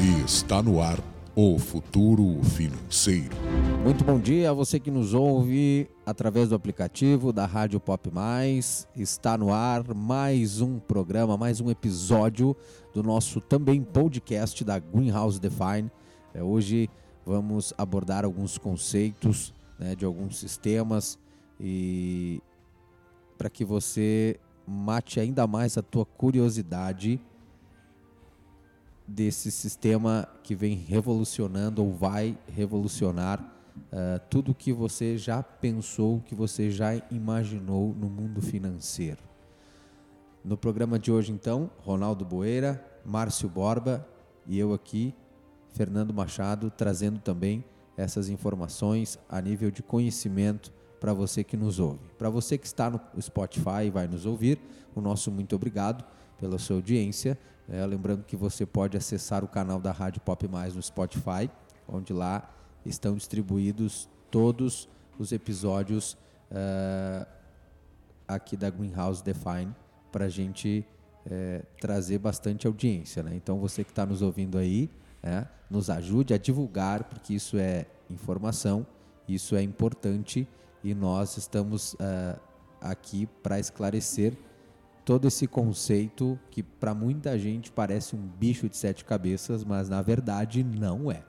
Está no ar o futuro financeiro. Muito bom dia a você que nos ouve através do aplicativo da Rádio Pop Mais. Está no ar mais um programa, mais um episódio do nosso também podcast da Greenhouse Define. É, hoje vamos abordar alguns conceitos né, de alguns sistemas e para que você mate ainda mais a tua curiosidade desse sistema que vem revolucionando ou vai revolucionar uh, tudo que você já pensou, que você já imaginou no mundo financeiro. No programa de hoje, então, Ronaldo Boeira, Márcio Borba e eu aqui, Fernando Machado, trazendo também essas informações a nível de conhecimento para você que nos ouve. Para você que está no Spotify e vai nos ouvir, o nosso muito obrigado pela sua audiência é, lembrando que você pode acessar o canal da Rádio Pop Mais no Spotify, onde lá estão distribuídos todos os episódios uh, aqui da Greenhouse Define para a gente uh, trazer bastante audiência. Né? Então você que está nos ouvindo aí, é, nos ajude a divulgar, porque isso é informação, isso é importante e nós estamos uh, aqui para esclarecer todo esse conceito que para muita gente parece um bicho de sete cabeças, mas na verdade não é.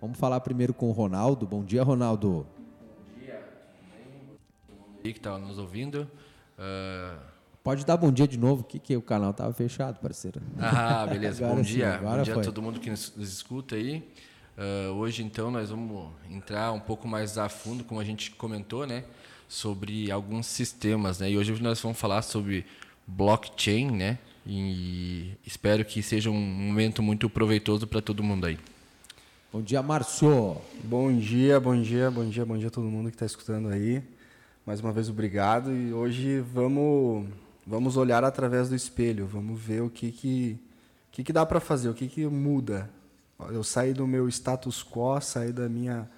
Vamos falar primeiro com o Ronaldo. Bom dia, Ronaldo. Bom dia. Aí que está nos ouvindo. Uh... Pode dar bom dia de novo, que, que o canal estava fechado, parceiro. Ah, beleza. bom dia. Sim, bom dia foi. a todo mundo que nos, nos escuta aí. Uh, hoje, então, nós vamos entrar um pouco mais a fundo, como a gente comentou, né? Sobre alguns sistemas, né? E hoje nós vamos falar sobre blockchain, né? E espero que seja um momento muito proveitoso para todo mundo aí. Bom dia, Márcio. Bom dia, bom dia, bom dia, bom dia a todo mundo que está escutando aí. Mais uma vez, obrigado. E hoje vamos, vamos olhar através do espelho, vamos ver o que, que, que, que dá para fazer, o que, que muda. Eu saí do meu status quo, saí da minha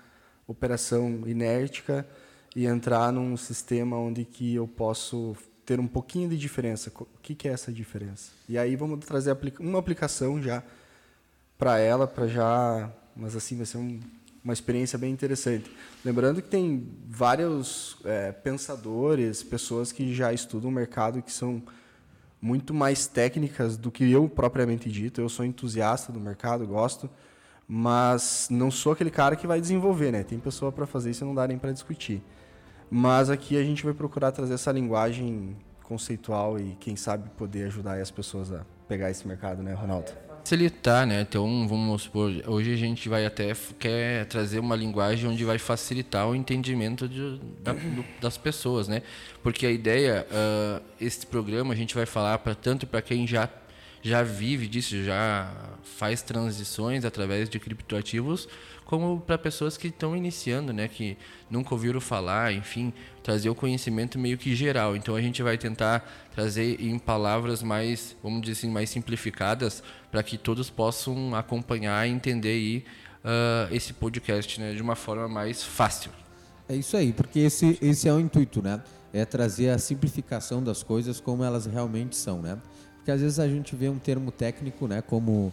operação inértica e entrar num sistema onde que eu posso ter um pouquinho de diferença. O que, que é essa diferença? E aí vamos trazer uma aplicação já para ela, para já, mas assim vai ser um, uma experiência bem interessante. Lembrando que tem vários é, pensadores, pessoas que já estudam o mercado que são muito mais técnicas do que eu propriamente dito. Eu sou entusiasta do mercado, gosto, mas não sou aquele cara que vai desenvolver, né? Tem pessoa para fazer isso e não dá nem para discutir. Mas aqui a gente vai procurar trazer essa linguagem conceitual e quem sabe poder ajudar as pessoas a pegar esse mercado, né, Ronaldo? Facilitar, né? Então, vamos supor, hoje a gente vai até quer trazer uma linguagem onde vai facilitar o entendimento de, da, do, das pessoas, né? Porque a ideia, uh, esse programa a gente vai falar para tanto para quem já já vive disso, já faz transições através de criptoativos, como para pessoas que estão iniciando, né, que nunca ouviram falar, enfim, trazer o conhecimento meio que geral. Então a gente vai tentar trazer em palavras mais, vamos dizer assim, mais simplificadas, para que todos possam acompanhar e entender aí, uh, esse podcast né, de uma forma mais fácil. É isso aí, porque esse, esse é o intuito, né? É trazer a simplificação das coisas como elas realmente são, né? Porque às vezes a gente vê um termo técnico, né, como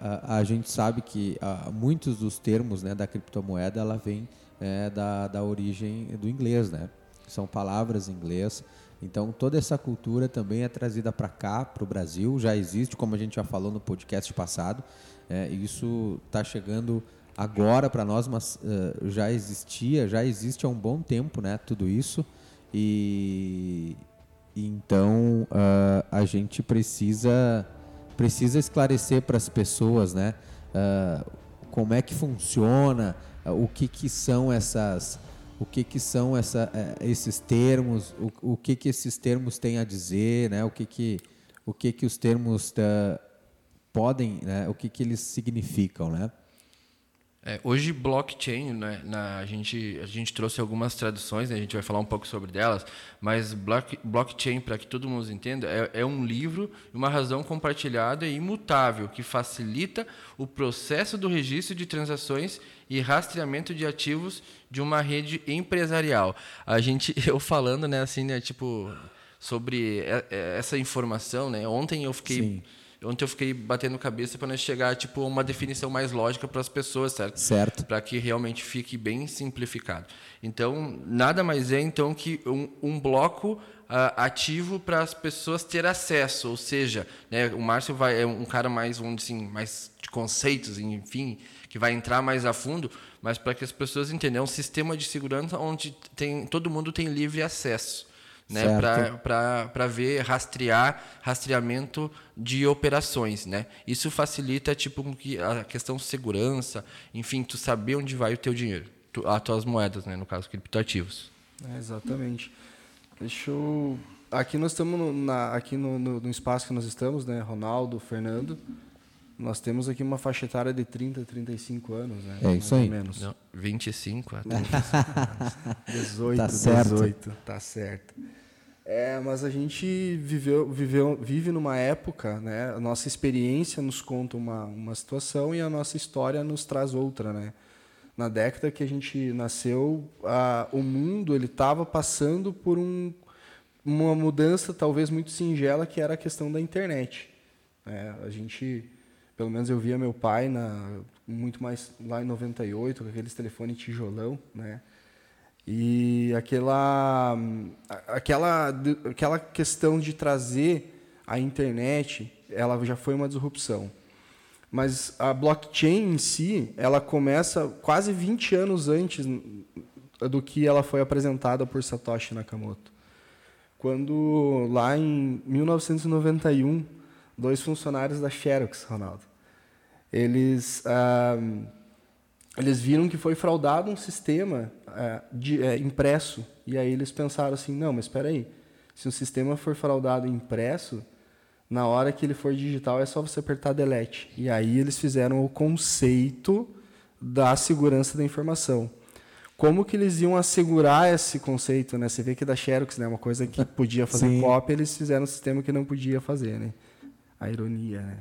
a, a, gente sabe que uh, muitos dos termos né, da criptomoeda ela vem uh, da, da origem do inglês, né? São palavras em inglês. Então toda essa cultura também é trazida para cá, para o Brasil. Já existe, como a gente já falou no podcast passado. É, isso está chegando agora para nós, mas uh, já existia, já existe há um bom tempo, né? Tudo isso e então uh, a gente precisa precisa esclarecer para as pessoas, né? Uh, como é que funciona, uh, o que que são essas, o que que são essa, uh, esses termos, o, o que que esses termos têm a dizer, né? O que que o que que os termos podem, né? O que que eles significam, né? É, hoje, blockchain, né, na, a, gente, a gente trouxe algumas traduções, né, a gente vai falar um pouco sobre delas, mas block, blockchain, para que todo mundo entenda, é, é um livro, uma razão compartilhada e imutável que facilita o processo do registro de transações e rastreamento de ativos de uma rede empresarial. A gente, eu falando, né, assim, né, tipo, sobre essa informação, né, ontem eu fiquei. Sim ontem eu fiquei batendo cabeça para chegar tipo a uma definição mais lógica para as pessoas, certo? Certo. Para que realmente fique bem simplificado. Então, nada mais é então que um, um bloco uh, ativo para as pessoas ter acesso, ou seja, né, o Márcio vai é um cara mais dizer assim, mais de conceitos, enfim, que vai entrar mais a fundo, mas para que as pessoas entendam, é um sistema de segurança onde tem todo mundo tem livre acesso né, para ver, rastrear, rastreamento de operações, né? Isso facilita tipo a questão de segurança, enfim, tu saber onde vai o teu dinheiro, tu, as tuas moedas, né, no caso criptoativos. É, exatamente. Deixa eu aqui nós estamos no, na, aqui no, no, no, espaço que nós estamos, né, Ronaldo, Fernando. Nós temos aqui uma faixa etária de 30, 35 anos, né? É isso aí. Menos. Não, 25 até 18, tá certo. 18, tá certo. É, mas a gente viveu, viveu, vive numa época, né? A nossa experiência nos conta uma, uma situação e a nossa história nos traz outra, né? Na década que a gente nasceu, a, o mundo ele estava passando por um, uma mudança talvez muito singela que era a questão da internet. É, a gente, pelo menos eu via meu pai na muito mais lá em 98 com aqueles telefones tijolão, né? E aquela, aquela, aquela questão de trazer a internet, ela já foi uma disrupção. Mas a blockchain em si, ela começa quase 20 anos antes do que ela foi apresentada por Satoshi Nakamoto. Quando, lá em 1991, dois funcionários da Xerox, Ronaldo, eles, ah, eles viram que foi fraudado um sistema é, de, é, impresso. E aí eles pensaram assim, não, mas espera aí, se o sistema for fraudado impresso, na hora que ele for digital é só você apertar delete. E aí eles fizeram o conceito da segurança da informação. Como que eles iam assegurar esse conceito, né? Você vê que da Xerox, né, uma coisa que podia fazer Sim. cópia, eles fizeram um sistema que não podia fazer, né? A ironia, né?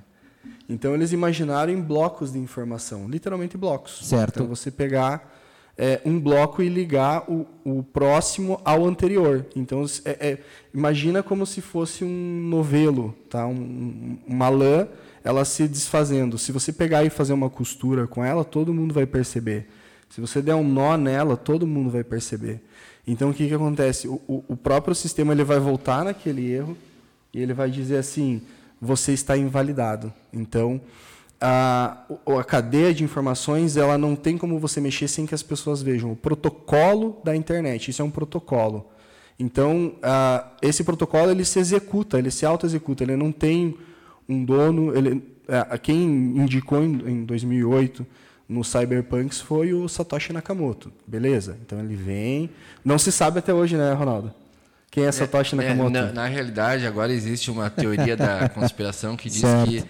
Então eles imaginaram em blocos de informação, literalmente blocos. Certo. Então você pegar é, um bloco e ligar o, o próximo ao anterior. Então, é, é, imagina como se fosse um novelo, tá? Um, uma lã, ela se desfazendo. Se você pegar e fazer uma costura com ela, todo mundo vai perceber. Se você der um nó nela, todo mundo vai perceber. Então, o que, que acontece? O, o, o próprio sistema ele vai voltar naquele erro e ele vai dizer assim: você está invalidado. Então, a, a cadeia de informações ela não tem como você mexer sem que as pessoas vejam. O protocolo da internet, isso é um protocolo. Então, esse protocolo ele se executa, ele se auto-executa, ele não tem um dono. Ele, a, quem indicou em, em 2008 no Cyberpunks foi o Satoshi Nakamoto, beleza? Então ele vem. Não se sabe até hoje, né, Ronaldo? Quem é, é Satoshi é, Nakamoto? Na, na, realidade, agora existe uma teoria da conspiração que diz certo. que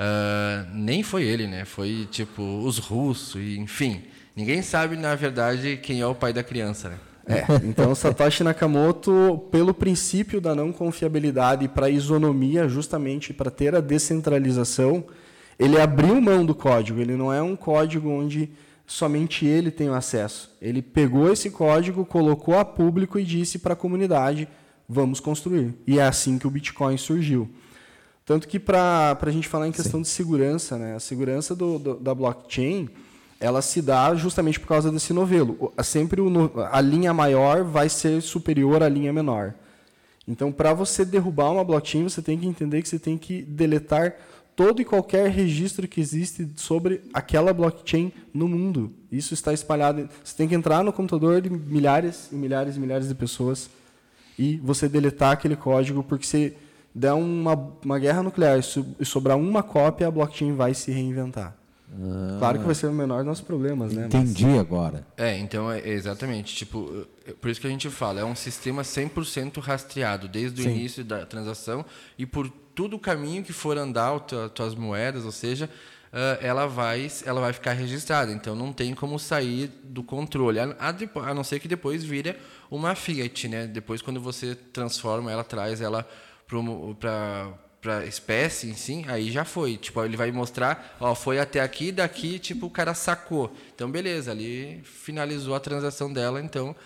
Uh, nem foi ele, né? Foi tipo os russos, enfim. Ninguém sabe, na verdade, quem é o pai da criança, né? É, então Satoshi Nakamoto, pelo princípio da não confiabilidade para a isonomia, justamente para ter a descentralização, ele abriu mão do código. Ele não é um código onde somente ele tem o acesso. Ele pegou esse código, colocou a público e disse para a comunidade: vamos construir. E é assim que o Bitcoin surgiu. Tanto que para a gente falar em questão Sim. de segurança, né, a segurança do, do, da blockchain, ela se dá justamente por causa desse novelo. Sempre o, a linha maior vai ser superior à linha menor. Então, para você derrubar uma blockchain, você tem que entender que você tem que deletar todo e qualquer registro que existe sobre aquela blockchain no mundo. Isso está espalhado. Você tem que entrar no computador de milhares e milhares e milhares de pessoas e você deletar aquele código, porque você der uma, uma guerra nuclear e sobrar uma cópia, a blockchain vai se reinventar. Ah, claro que vai ser o menor dos nossos problemas, né? Entendi Mas... agora. É, então é exatamente, tipo, por isso que a gente fala, é um sistema 100% rastreado desde o Sim. início da transação e por todo o caminho que for andar as tuas moedas, ou seja, uh, ela vai ela vai ficar registrada. Então não tem como sair do controle, a, a, a não ser que depois vire uma fiat, né? Depois quando você transforma ela, traz ela para para espécie em si, aí já foi. Tipo, ele vai mostrar, ó, foi até aqui, daqui, tipo, o cara sacou. Então, beleza, ali finalizou a transação dela, então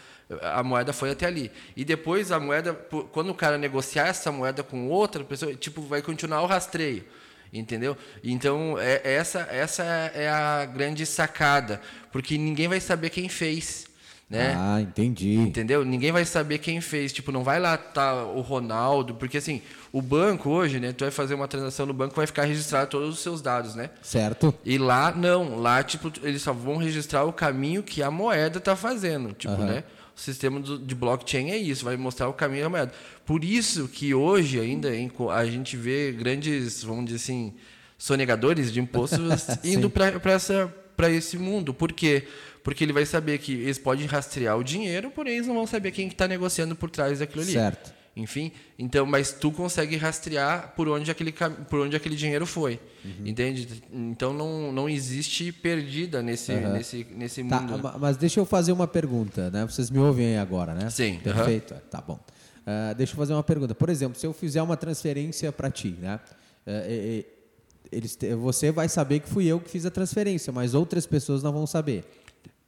a moeda foi até ali. E depois a moeda, quando o cara negociar essa moeda com outra pessoa, tipo, vai continuar o rastreio. Entendeu? Então, é, essa, essa é a grande sacada. Porque ninguém vai saber quem fez. Né? Ah, entendi. Entendeu? Ninguém vai saber quem fez. Tipo, não vai lá tá o Ronaldo, porque assim, o banco hoje, né? Tu vai fazer uma transação no banco, vai ficar registrado todos os seus dados, né? Certo. E lá não, lá tipo eles só vão registrar o caminho que a moeda está fazendo, tipo, Aham. né? O sistema de blockchain é isso, vai mostrar o caminho da moeda. Por isso que hoje ainda a gente vê grandes, vamos dizer assim, sonegadores de impostos indo para esse mundo. Por quê? Porque ele vai saber que eles podem rastrear o dinheiro, porém eles não vão saber quem está negociando por trás daquilo ali. Certo. Enfim, então, mas tu consegue rastrear por onde aquele, por onde aquele dinheiro foi. Uhum. Entende? Então não, não existe perdida nesse, nesse, nesse Tá, mundo. ma- mas deixa eu fazer uma pergunta, né? Vocês me ouvem aí agora, né? Sim, Perfeito. Tá bom. Ah, deixa eu fazer uma pergunta. Por exemplo, se eu fizer uma transferência para ti, né? Eh, eles você vai saber que fui eu que fiz a transferência, mas outras pessoas não vão saber.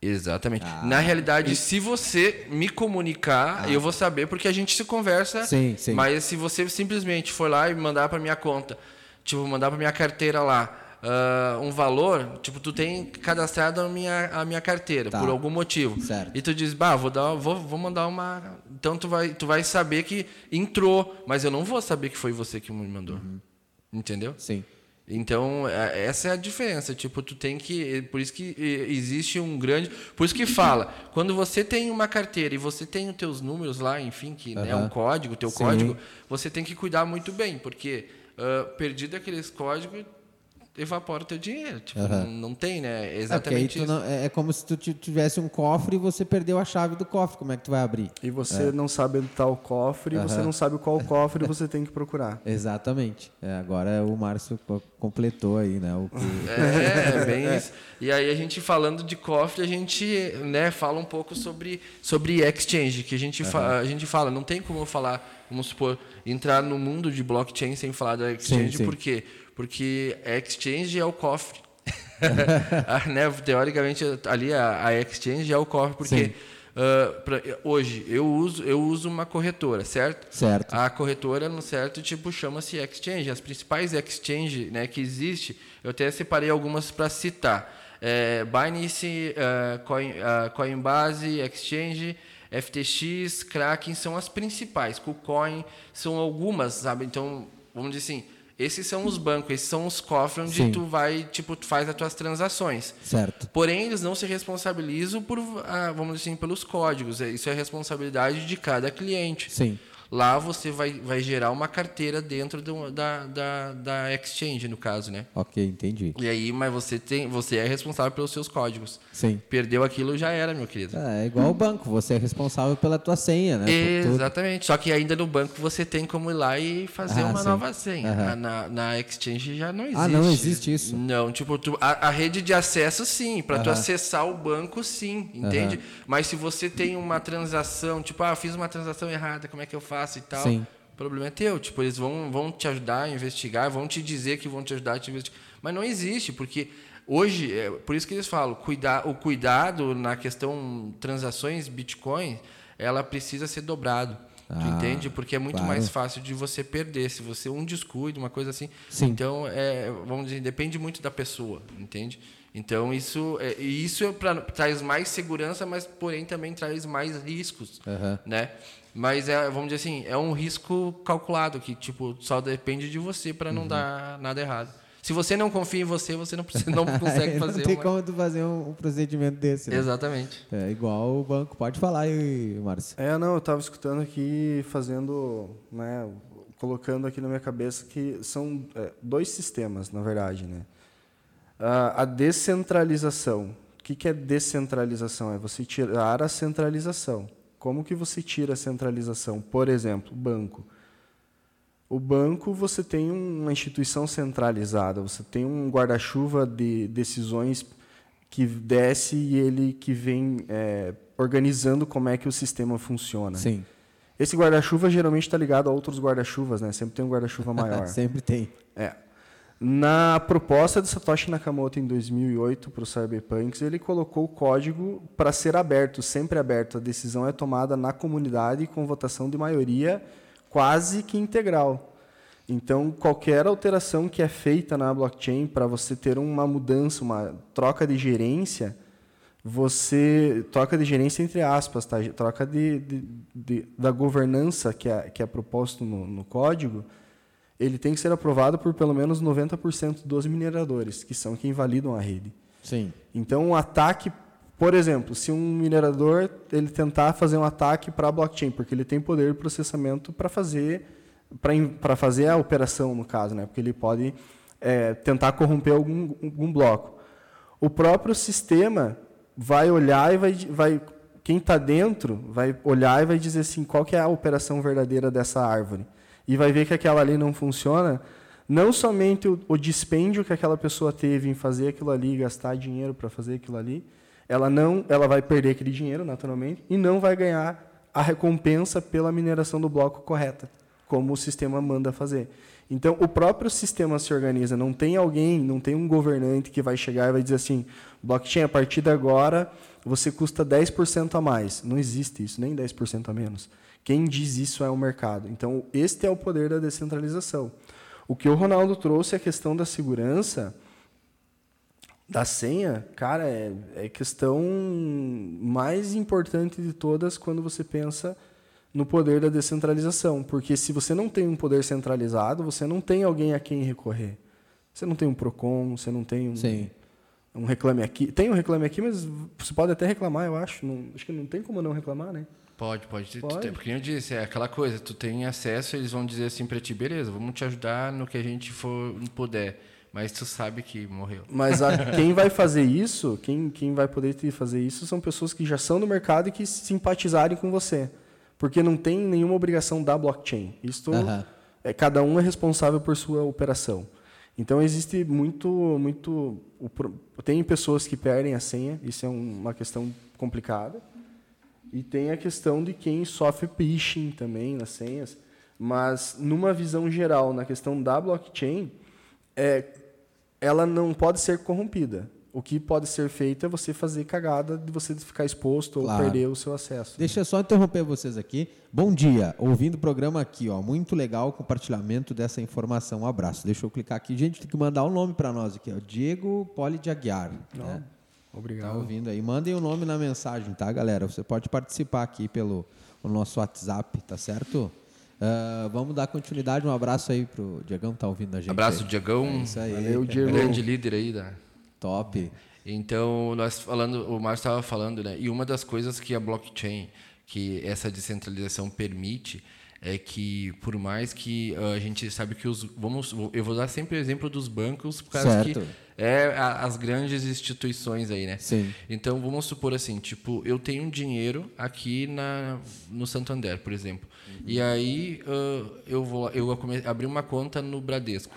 Exatamente. Ah. Na realidade, se você me comunicar, eu vou saber porque a gente se conversa. Sim, sim. Mas se você simplesmente for lá e mandar para minha conta, tipo, mandar para minha carteira lá ah, um valor, tipo, tu tem cadastrado a minha, a minha carteira Tá. por algum motivo. Certo. E tu diz, bah, vou, dar, vou, vou mandar uma. Então tu vai, tu vai saber que entrou, mas eu não vou saber que foi você que me mandou. Uhum. Entendeu? Sim. Então, é- essa é a diferença. Tipo, tu tem que. Por isso que eh, existe um grande. Por isso que fala, quando você tem uma carteira e você tem os teus números lá, enfim, que né, é Aham. um código, teu Sim. código, você tem que cuidar muito bem, porque ah, perdido aqueles códigos, evapora o teu dinheiro. Tipo, Aham. não, não tem, né? É É, exatamente tu isso. não- é, é como se tu ti- tivesse um cofre e você perdeu a chave do cofre. Como é que tu vai abrir? E você não sabe onde está o cofre, você Aham. não sabe qual cofre você tem que procurar. Exatamente. É, agora o Márcio co- completou aí, né? O que- É, bem isso. E aí a gente falando de cofre, a gente né, fala um pouco sobre, sobre exchange, que a gente, fa- a gente fala, não tem como eu falar, vamos supor, entrar no mundo de blockchain sem falar da exchange, sim. por quê? Porque a exchange é o cofre. Ah, né, teoricamente, ali a, a exchange é o cofre, porque ah, pra- hoje eu uso, eu uso uma corretora, certo? Certo. A corretora, no certo, tipo, chama-se exchange. As principais exchange né, que existe, eu até separei algumas para citar. É, Binance, eh, Coin, ah, Coinbase, Exchange, FTX, Kraken são as principais. KuCoin são algumas, sabe? Então, vamos dizer assim, esses são os bancos, esses são os cofres onde Sim. tu vai, tipo, tu faz as tuas transações. Certo. Porém, eles não se responsabilizam por, ah, vamos dizer assim, pelos códigos. É- Isso é responsabilidade de cada cliente. Sim. Lá você vai, vai gerar uma carteira dentro do- da, da, da exchange, no caso, né? Ok, entendi. E aí, mas você tem, você é responsável pelos seus códigos. Sim. Perdeu aquilo, já era, meu querido. É, é igual o banco, você é responsável pela tua senha, né? Exatamente. Só que ainda no banco você tem como ir lá e fazer Ah, uma sim. nova senha. Aham. Na, na exchange já não existe. Ah, não existe isso? Não, tipo, tu- a, a rede de acesso sim, para tu Aham. acessar o banco sim, entende? Mas se você tem uma transação, tipo, ah, fiz uma transação errada, como é que eu faço e tal? Sim. O problema é teu. Tipo, eles vão, vão te ajudar a investigar, vão te dizer que vão te ajudar a te investigar. Mas não existe, porque hoje, é por isso que eles falam, cuidar, o cuidado na questão transações Bitcoin, ela precisa ser dobrado. Ah, entende? Porque é muito claro. mais fácil de você perder. Se você um descuido, uma coisa assim. Sim. Então, é, vamos dizer, depende muito da pessoa, entende? Então, isso, é, isso é pra, traz mais segurança, mas porém também traz mais riscos, Aham. né? Mas é, vamos dizer assim, é um risco calculado que tipo só depende de você para Uhum. não dar nada errado. Se você não confia em você, você não precisa, não consegue fazer não tem uma... como tu fazer um, um procedimento desse, né? Exatamente. É igual o banco. Pode falar aí, Márcio. É, não, eu estava escutando aqui, fazendo, né, colocando aqui na minha cabeça que são é, dois sistemas, na verdade, né? A descentralização. O que, que é descentralização? É você tirar a centralização. Como que você tira a centralização? Por exemplo, banco. O banco você tem uma instituição centralizada, você tem um guarda-chuva de decisões que desce e ele que vem é, organizando como é que o sistema funciona. Sim. Esse guarda-chuva geralmente está ligado a outros guarda-chuvas, né? Sempre tem um guarda-chuva maior. Sempre tem. É. Na proposta de Satoshi Nakamoto em 2008 para o Cyberpunks, ele colocou o código para ser aberto, sempre aberto. A decisão é tomada na comunidade com votação de maioria quase que integral. Então, qualquer alteração que é feita na blockchain para você ter uma mudança, uma troca de gerência, você troca de gerência entre aspas, tá? Troca de, de, de da governança que é, que é proposto no, no código, ele tem que ser aprovado por pelo menos 90% dos mineradores, que são quem validam a rede. Sim. Então, um ataque, por exemplo, se um minerador ele tentar fazer um ataque para a blockchain, porque ele tem poder de processamento para fazer para fazer a operação, no caso, né? porque ele pode é, tentar corromper algum, algum bloco. O próprio sistema vai olhar e vai, vai quem está dentro vai olhar e vai dizer assim qual que é a operação verdadeira dessa árvore e vai ver que aquela ali não funciona, não somente o, o dispêndio que aquela pessoa teve em fazer aquilo ali, gastar dinheiro para fazer aquilo ali, ela não, ela vai perder aquele dinheiro naturalmente e não vai ganhar a recompensa pela mineração do bloco correta, como o sistema manda fazer. Então, o próprio sistema se organiza, não tem alguém, não tem um governante que vai chegar e vai dizer assim: blockchain, a partir de agora você custa 10% a mais. Não existe isso, nem 10% a menos. Quem diz isso é o mercado. Então, este é o poder da descentralização. O que o Ronaldo trouxe é a questão da segurança da senha, cara, é, é questão mais importante de todas quando você pensa no poder da descentralização. Porque se você não tem um poder centralizado, você não tem alguém a quem recorrer. Você não tem um PROCON, você não tem um, Sim. um reclame aqui. Tem um reclame aqui, mas você pode até reclamar, eu acho. Não, acho que não tem como não reclamar, né? Pode, pode. Pode. Tem, porque eu disse, é aquela coisa, tu tem acesso, eles vão dizer assim para ti, beleza, vamos te ajudar no que a gente for puder. Mas tu sabe que morreu. Mas a, quem vai fazer isso, quem, quem vai poder te fazer isso, são pessoas que já são do mercado e que simpatizarem com você. Porque não tem nenhuma obrigação da blockchain. Isto é, cada um é responsável por sua operação. Então existe muito, muito. o Tem pessoas que perdem a senha, isso é um- uma questão complicada. E tem a questão de quem sofre phishing também nas senhas. Mas, numa visão geral, na questão da blockchain, é, ela não pode ser corrompida. O que pode ser feito é você fazer cagada de você ficar exposto Claro. ou perder o seu acesso. Deixa eu só interromper vocês aqui. Bom dia, ouvindo o programa aqui, ó, muito legal o compartilhamento dessa informação. Um abraço. Deixa eu clicar aqui. Gente, tem que mandar o um nome para nós aqui, ó. Diego Poli de Aguiar. Né? Tá Obrigado. ouvindo aí? Mandem o nome na mensagem, tá, galera? Você pode participar aqui pelo o nosso WhatsApp, tá certo? Ah, vamos dar continuidade. Um abraço aí pro Diegão que tá ouvindo a gente. Abraço, aí. Diegão. É isso aí. Valeu, Diego. Grande líder aí da. Top. Então, nós falando, o Márcio estava falando, né? E uma das coisas que a blockchain, que essa descentralização permite, é que por mais que ah, a gente sabe que os vamos, eu vou dar sempre o exemplo dos bancos, por causa Certo. que é a- as grandes instituições aí, né? Sim. Então, vamos supor assim, tipo, eu tenho um dinheiro aqui na, no Santander, por exemplo. E aí ah, eu vou eu abri uma conta no Bradesco.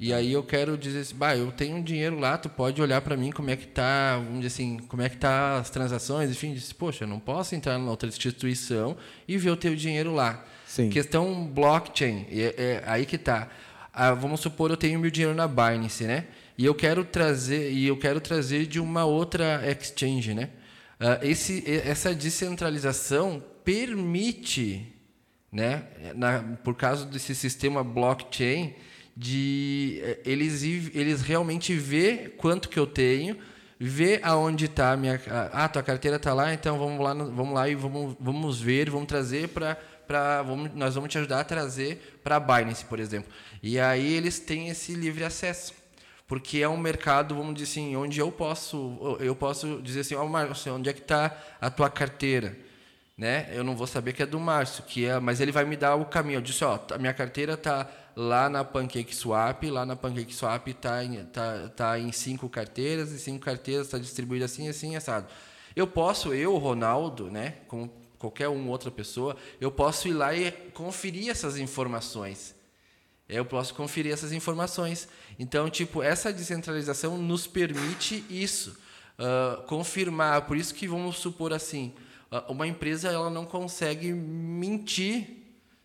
E aí eu quero dizer assim, bah, eu tenho um dinheiro lá, tu pode olhar para mim como é que tá, vamos dizer assim, como é que tá as transações, enfim, disse, poxa, eu não posso entrar na outra instituição e ver o teu dinheiro lá. Sim. Questão blockchain, é, é aí que tá. Ah, vamos supor eu tenho meu dinheiro na Binance, né? E eu quero trazer e eu quero trazer de uma outra exchange, né? Ah, esse, essa descentralização permite, né, na, por causa desse sistema blockchain, de eh, eles eles realmente ver quanto que eu tenho, ver aonde está a minha ah, tua carteira está lá, então vamos lá, vamos lá e vamos, vamos ver, vamos trazer para para nós vamos te ajudar a trazer para a Binance, por exemplo. E aí eles têm esse livre acesso. Porque é um mercado, vamos dizer assim, onde eu posso eu posso dizer assim, ó, Márcio, onde é que está a tua carteira? né? Eu não vou saber que é do Márcio, que é, mas ele vai me dar o caminho. Eu disse, ó, a minha carteira tá lá na Pancake Swap, lá na Pancake Swap tá em, tá, tá em cinco carteiras, e cinco carteiras está distribuído assim, assim, assado. Eu posso, eu, Ronaldo, né, como qualquer uma outra pessoa, eu posso ir lá e conferir essas informações. Eu posso conferir essas informações. Então, tipo, essa descentralização nos permite isso, ah, confirmar. Por isso que vamos supor assim, uma empresa ela não consegue mentir,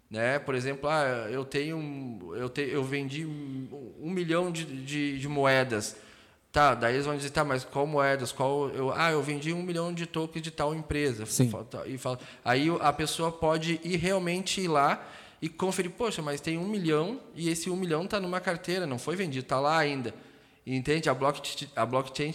né? Por exemplo, ah, eu tenho, eu te, eu vendi um milhão de, de, de moedas. Tá, daí eles vão dizer, tá, mas qual moedas? Qual eu, ah, eu vendi um milhão de tokens de tal empresa. Sim. E fala, aí a pessoa pode ir realmente ir lá e conferir, poxa, mas tem um milhão e esse um milhão está numa carteira, não foi vendido, está lá ainda. Entende? A blockchain, a blockchain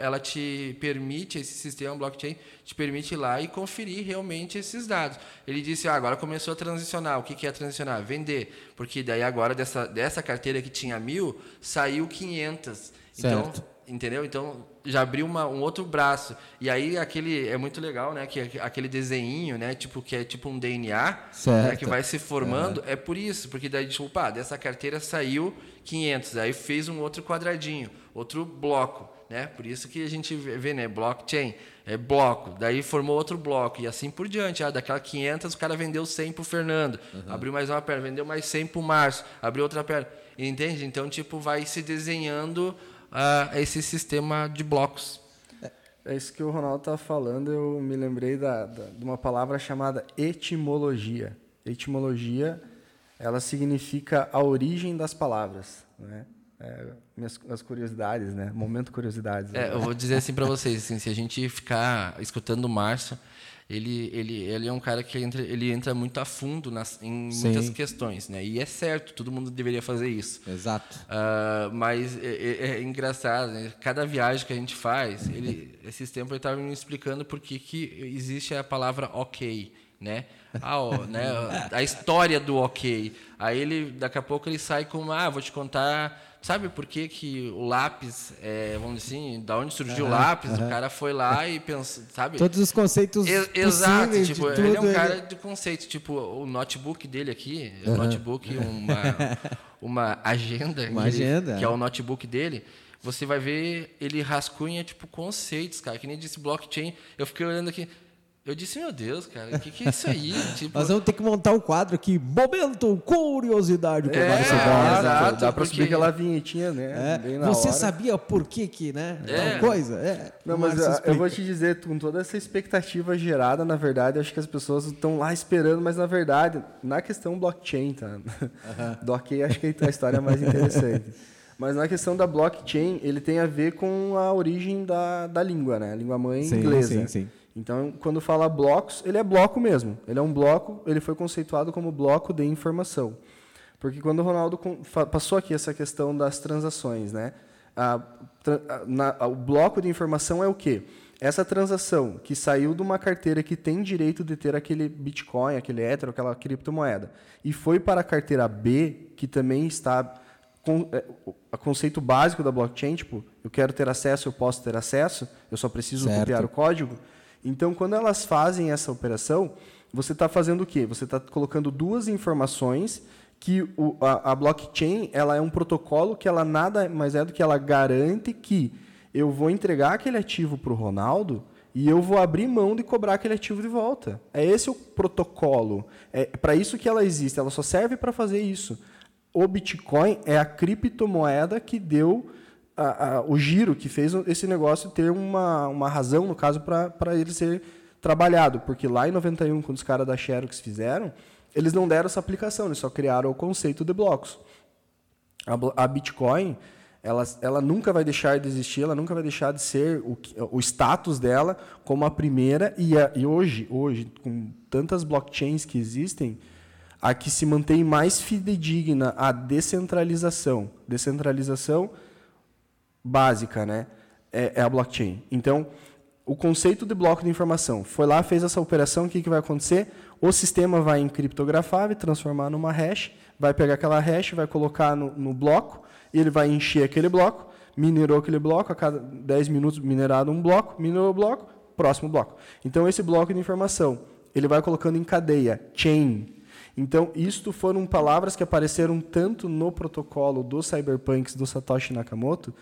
ela te permite, esse sistema blockchain te permite ir lá e conferir realmente esses dados. Ele disse, ah, agora começou a transicionar. O que, que é transicionar? Vender. Porque daí agora dessa, dessa carteira que tinha mil, saiu 500. Então, Certo. entendeu? Então já abriu uma, um outro braço. E aí aquele é muito legal, né? Que é aquele desenho, né? Tipo que é tipo um DNA, né? Que vai se formando. É por isso, porque daí tipo, pá, dessa carteira saiu 500, aí fez um outro quadradinho, outro bloco, né? Por isso que a gente vê, né? Blockchain é bloco, daí formou outro bloco e assim por diante. Ah, daquela 500 o cara vendeu 100 pro Fernando, abriu mais uma perna, vendeu mais 100 pro Márcio, abriu outra perna, entende? Então tipo vai se desenhando ah, esse sistema de blocos. É isso que o Ronaldo tá falando, eu me lembrei da, da- de uma palavra chamada etimologia. Etimologia, ela significa a origem das palavras, né? É, minhas as curiosidades, né? Momento curiosidades. É, eu vou dizer assim para vocês, assim, se a gente ficar escutando o Márcio, ele, ele, ele é um cara que entra, ele entra muito a fundo nas, em Sim. muitas questões, né? E é certo, todo mundo deveria fazer isso. Exato. Ah, mas é, é- é engraçado, né? Cada viagem que a gente faz, ele, esses tempos ele estava me explicando por que que existe a palavra ok, né? A, ó, né? a história do ok. Aí ele, daqui a pouco ele sai com, ah, vou te contar, sabe por que, que o lápis, é, vamos dizer assim, da onde surgiu o lápis? O cara foi lá e pensou, sabe? Todos os conceitos Ex- Exato, tipo, ele é um cara de conceito, tipo, o notebook dele aqui, o notebook, uma, uma agenda, Uma que ele- agenda, que é é. o notebook dele, você vai ver, ele rascunha, tipo, conceitos, cara, que nem disse blockchain, eu fiquei olhando aqui, eu disse, meu Deus, cara, o que, que é isso aí? tipo, Nós vamos ter que montar um quadro aqui, Momento Curiosidade com o É, Márcio Borges. exato. Dá pra porque- subir aquela vinhetinha, né? É, Bem na Você hora. sabia por que que, né? É. Tal coisa? É, Não, o mas ah, eu vou te dizer, com toda essa expectativa gerada, na verdade, acho que as pessoas estão lá esperando, mas na verdade, na questão blockchain, tá? Doc, acho que a história é mais interessante. Mas na questão da blockchain, ele tem a ver com a origem da, da língua, né? A língua mãe Sim, inglesa. sim, sim. Então, quando fala blocos, ele é bloco mesmo. Ele é um bloco, ele foi conceituado como bloco de informação. Porque quando o Ronaldo passou aqui essa questão das transações, né? A na- a- o bloco de informação é o quê? Essa transação que saiu de uma carteira que tem direito de ter aquele Bitcoin, aquele Ether, aquela criptomoeda, e foi para a carteira B, que também está com é, o a conceito básico da blockchain, tipo, eu quero ter acesso, eu posso ter acesso, eu só preciso Certo. copiar o código. Então, quando elas fazem essa operação, você está fazendo o quê? Você está colocando duas informações que o, a, a blockchain ela é um protocolo que ela nada mais é do que ela garante que eu vou entregar aquele ativo para o Ronaldo e eu vou abrir mão de cobrar aquele ativo de volta. É esse o protocolo. É para isso que ela existe. Ela só serve para fazer isso. O Bitcoin é a criptomoeda que deu a- a- o giro, que fez esse negócio ter uma, uma razão, no caso, para ele ser trabalhado. Porque lá em 91, quando os caras da Xerox fizeram, eles não deram essa aplicação, eles só criaram o conceito de blocos. A, a Bitcoin, ela, ela nunca vai deixar de existir, ela nunca vai deixar de ser o, o status dela como a primeira. E, a- e hoje, hoje, com tantas blockchains que existem, a que se mantém mais fidedigna a descentralização. Descentralização básica, né? É, é a blockchain. Então, o conceito de bloco de informação foi lá, fez essa operação, o que, que vai acontecer? O sistema vai encriptografar, vai transformar numa hash, vai pegar aquela hash, vai colocar no, no bloco, ele vai encher aquele bloco, minerou aquele bloco, a cada 10 minutos minerado um bloco, minerou o bloco, próximo bloco. Então, esse bloco de informação, ele vai colocando em cadeia, chain. Então, isto foram palavras que apareceram tanto no protocolo dos cyberpunks do Satoshi Nakamoto,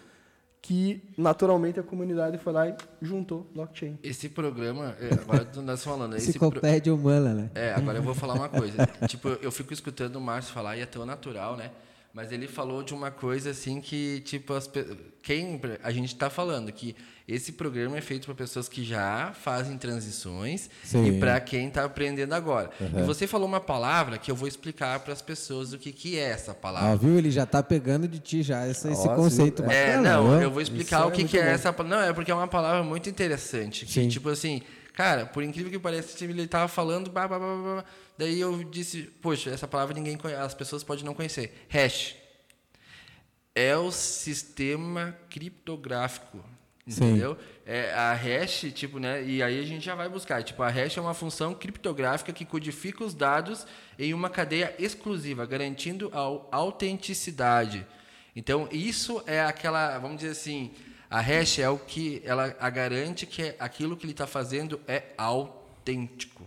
que naturalmente a comunidade foi lá e juntou blockchain. Esse programa, é, agora nós falando, esse pro- humana, né? É, agora eu vou falar uma coisa. tipo, eu fico escutando o Márcio falar e é tão natural, né? Mas ele falou de uma coisa assim que, tipo, as pe- quem a gente está falando que esse programa é feito para pessoas que já fazem transições Sim. e para quem está aprendendo agora. E você falou uma palavra que eu vou explicar para as pessoas o que, que é essa palavra. Ó, viu? Ele já tá pegando de ti já esse, esse conceito. É, bacana. não, né? eu vou explicar Isso o é que, muito que é bom. essa palavra. Não, é porque é uma palavra muito interessante. Que, Sim. tipo assim, Cara, por incrível que pareça, ele estava falando, blá, blá, blá, blá, daí eu disse, poxa, essa palavra ninguém conhece, as pessoas podem não conhecer. Hash é o sistema criptográfico, entendeu? É a hash, tipo, né? E aí a gente já vai buscar, tipo, a hash é uma função criptográfica que codifica os dados em uma cadeia exclusiva, garantindo a autenticidade. Então, isso é aquela, vamos dizer assim, a hash é o que ela a garante que aquilo que ele está fazendo é autêntico.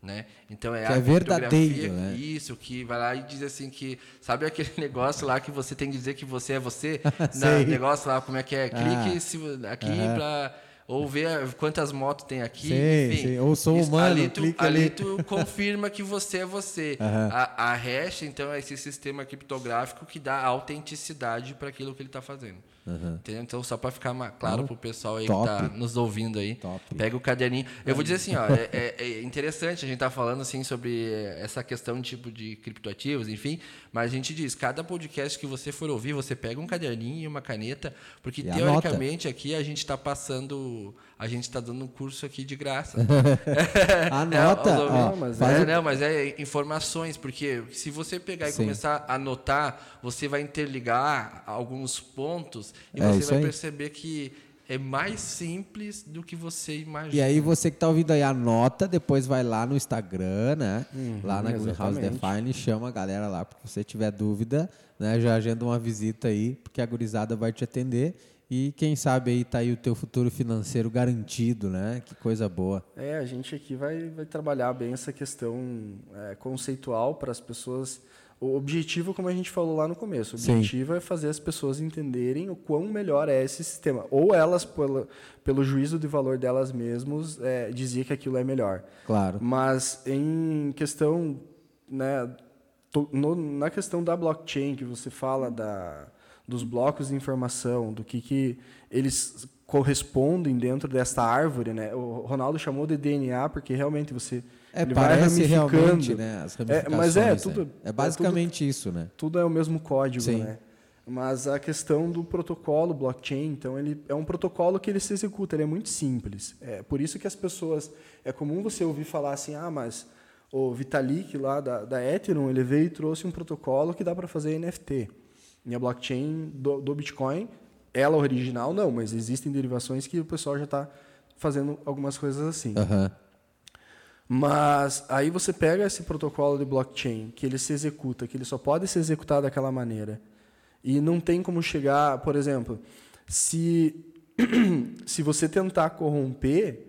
Né? Então é que a é verdadeiro, né? isso que vai lá e diz assim que sabe aquele negócio lá que você tem que dizer que você é você, Sei. negócio lá como é que é, clique Ah. se, aqui para ou ver quantas motos tem aqui, Sei, enfim. sei. Ou sou Isso, humano, ali tu, ali ali. tu confirma que você é você. Aham. A, a hash então é esse sistema criptográfico que dá autenticidade para aquilo que ele está fazendo. Entendeu? Então, só para ficar claro para o pessoal aí top. que está nos ouvindo aí, Top. pega o caderninho. Eu vou dizer assim, ó, é, é- é interessante a gente tá falando assim sobre essa questão tipo de criptoativos, enfim, mas a gente diz, cada podcast que você for ouvir, você pega um caderninho e uma caneta, porque E anota. teoricamente aqui a gente está passando, a gente está dando um curso aqui de graça. Anota, É, ó, mas é, o- não, mas é informações, porque se você pegar e Sim. começar a anotar, você vai interligar alguns pontos e É você vai aí. perceber que é mais simples do que você imagina. E aí você que está ouvindo aí, anota, depois vai lá no Instagram, né? Uhum, lá na Greenhouse. Define, chama a galera lá, porque se você tiver dúvida, né? Já agenda uma visita aí, porque a gurizada vai te atender. E quem sabe aí tá aí o teu futuro financeiro garantido, né? Que coisa boa. É, a gente aqui vai, vai trabalhar bem essa questão é, conceitual para as pessoas. O objetivo, como a gente falou lá no começo, o Sim. objetivo é fazer as pessoas entenderem o quão melhor é esse sistema. Ou elas, pelo, pelo juízo de valor delas mesmas, é, dizia que aquilo é melhor. Claro. Mas em questão, né, no- na questão da blockchain, que você fala da, dos blocos de informação, do que, que eles correspondem dentro desta árvore, né? O Ronaldo chamou de DNA porque realmente você É, ele parece realmente, né? As É, ramificações. mas é né? tudo É basicamente isso, né? tudo é o mesmo código, Sim. né? Mas a questão do protocolo blockchain, então ele é um protocolo que ele se executa, ele é muito simples. É por isso que as pessoas é comum você ouvir falar assim, ah, mas o Vitalik lá da, da Ethereum, ele veio e trouxe um protocolo que dá para fazer NFT. E a blockchain do, do Bitcoin, ela original não, mas existem derivações que o pessoal já está fazendo algumas coisas assim. Aham. Mas aí você pega esse protocolo de blockchain, que ele se executa, que ele só pode ser executado daquela maneira. E não tem como chegar, por exemplo, se, se você tentar corromper,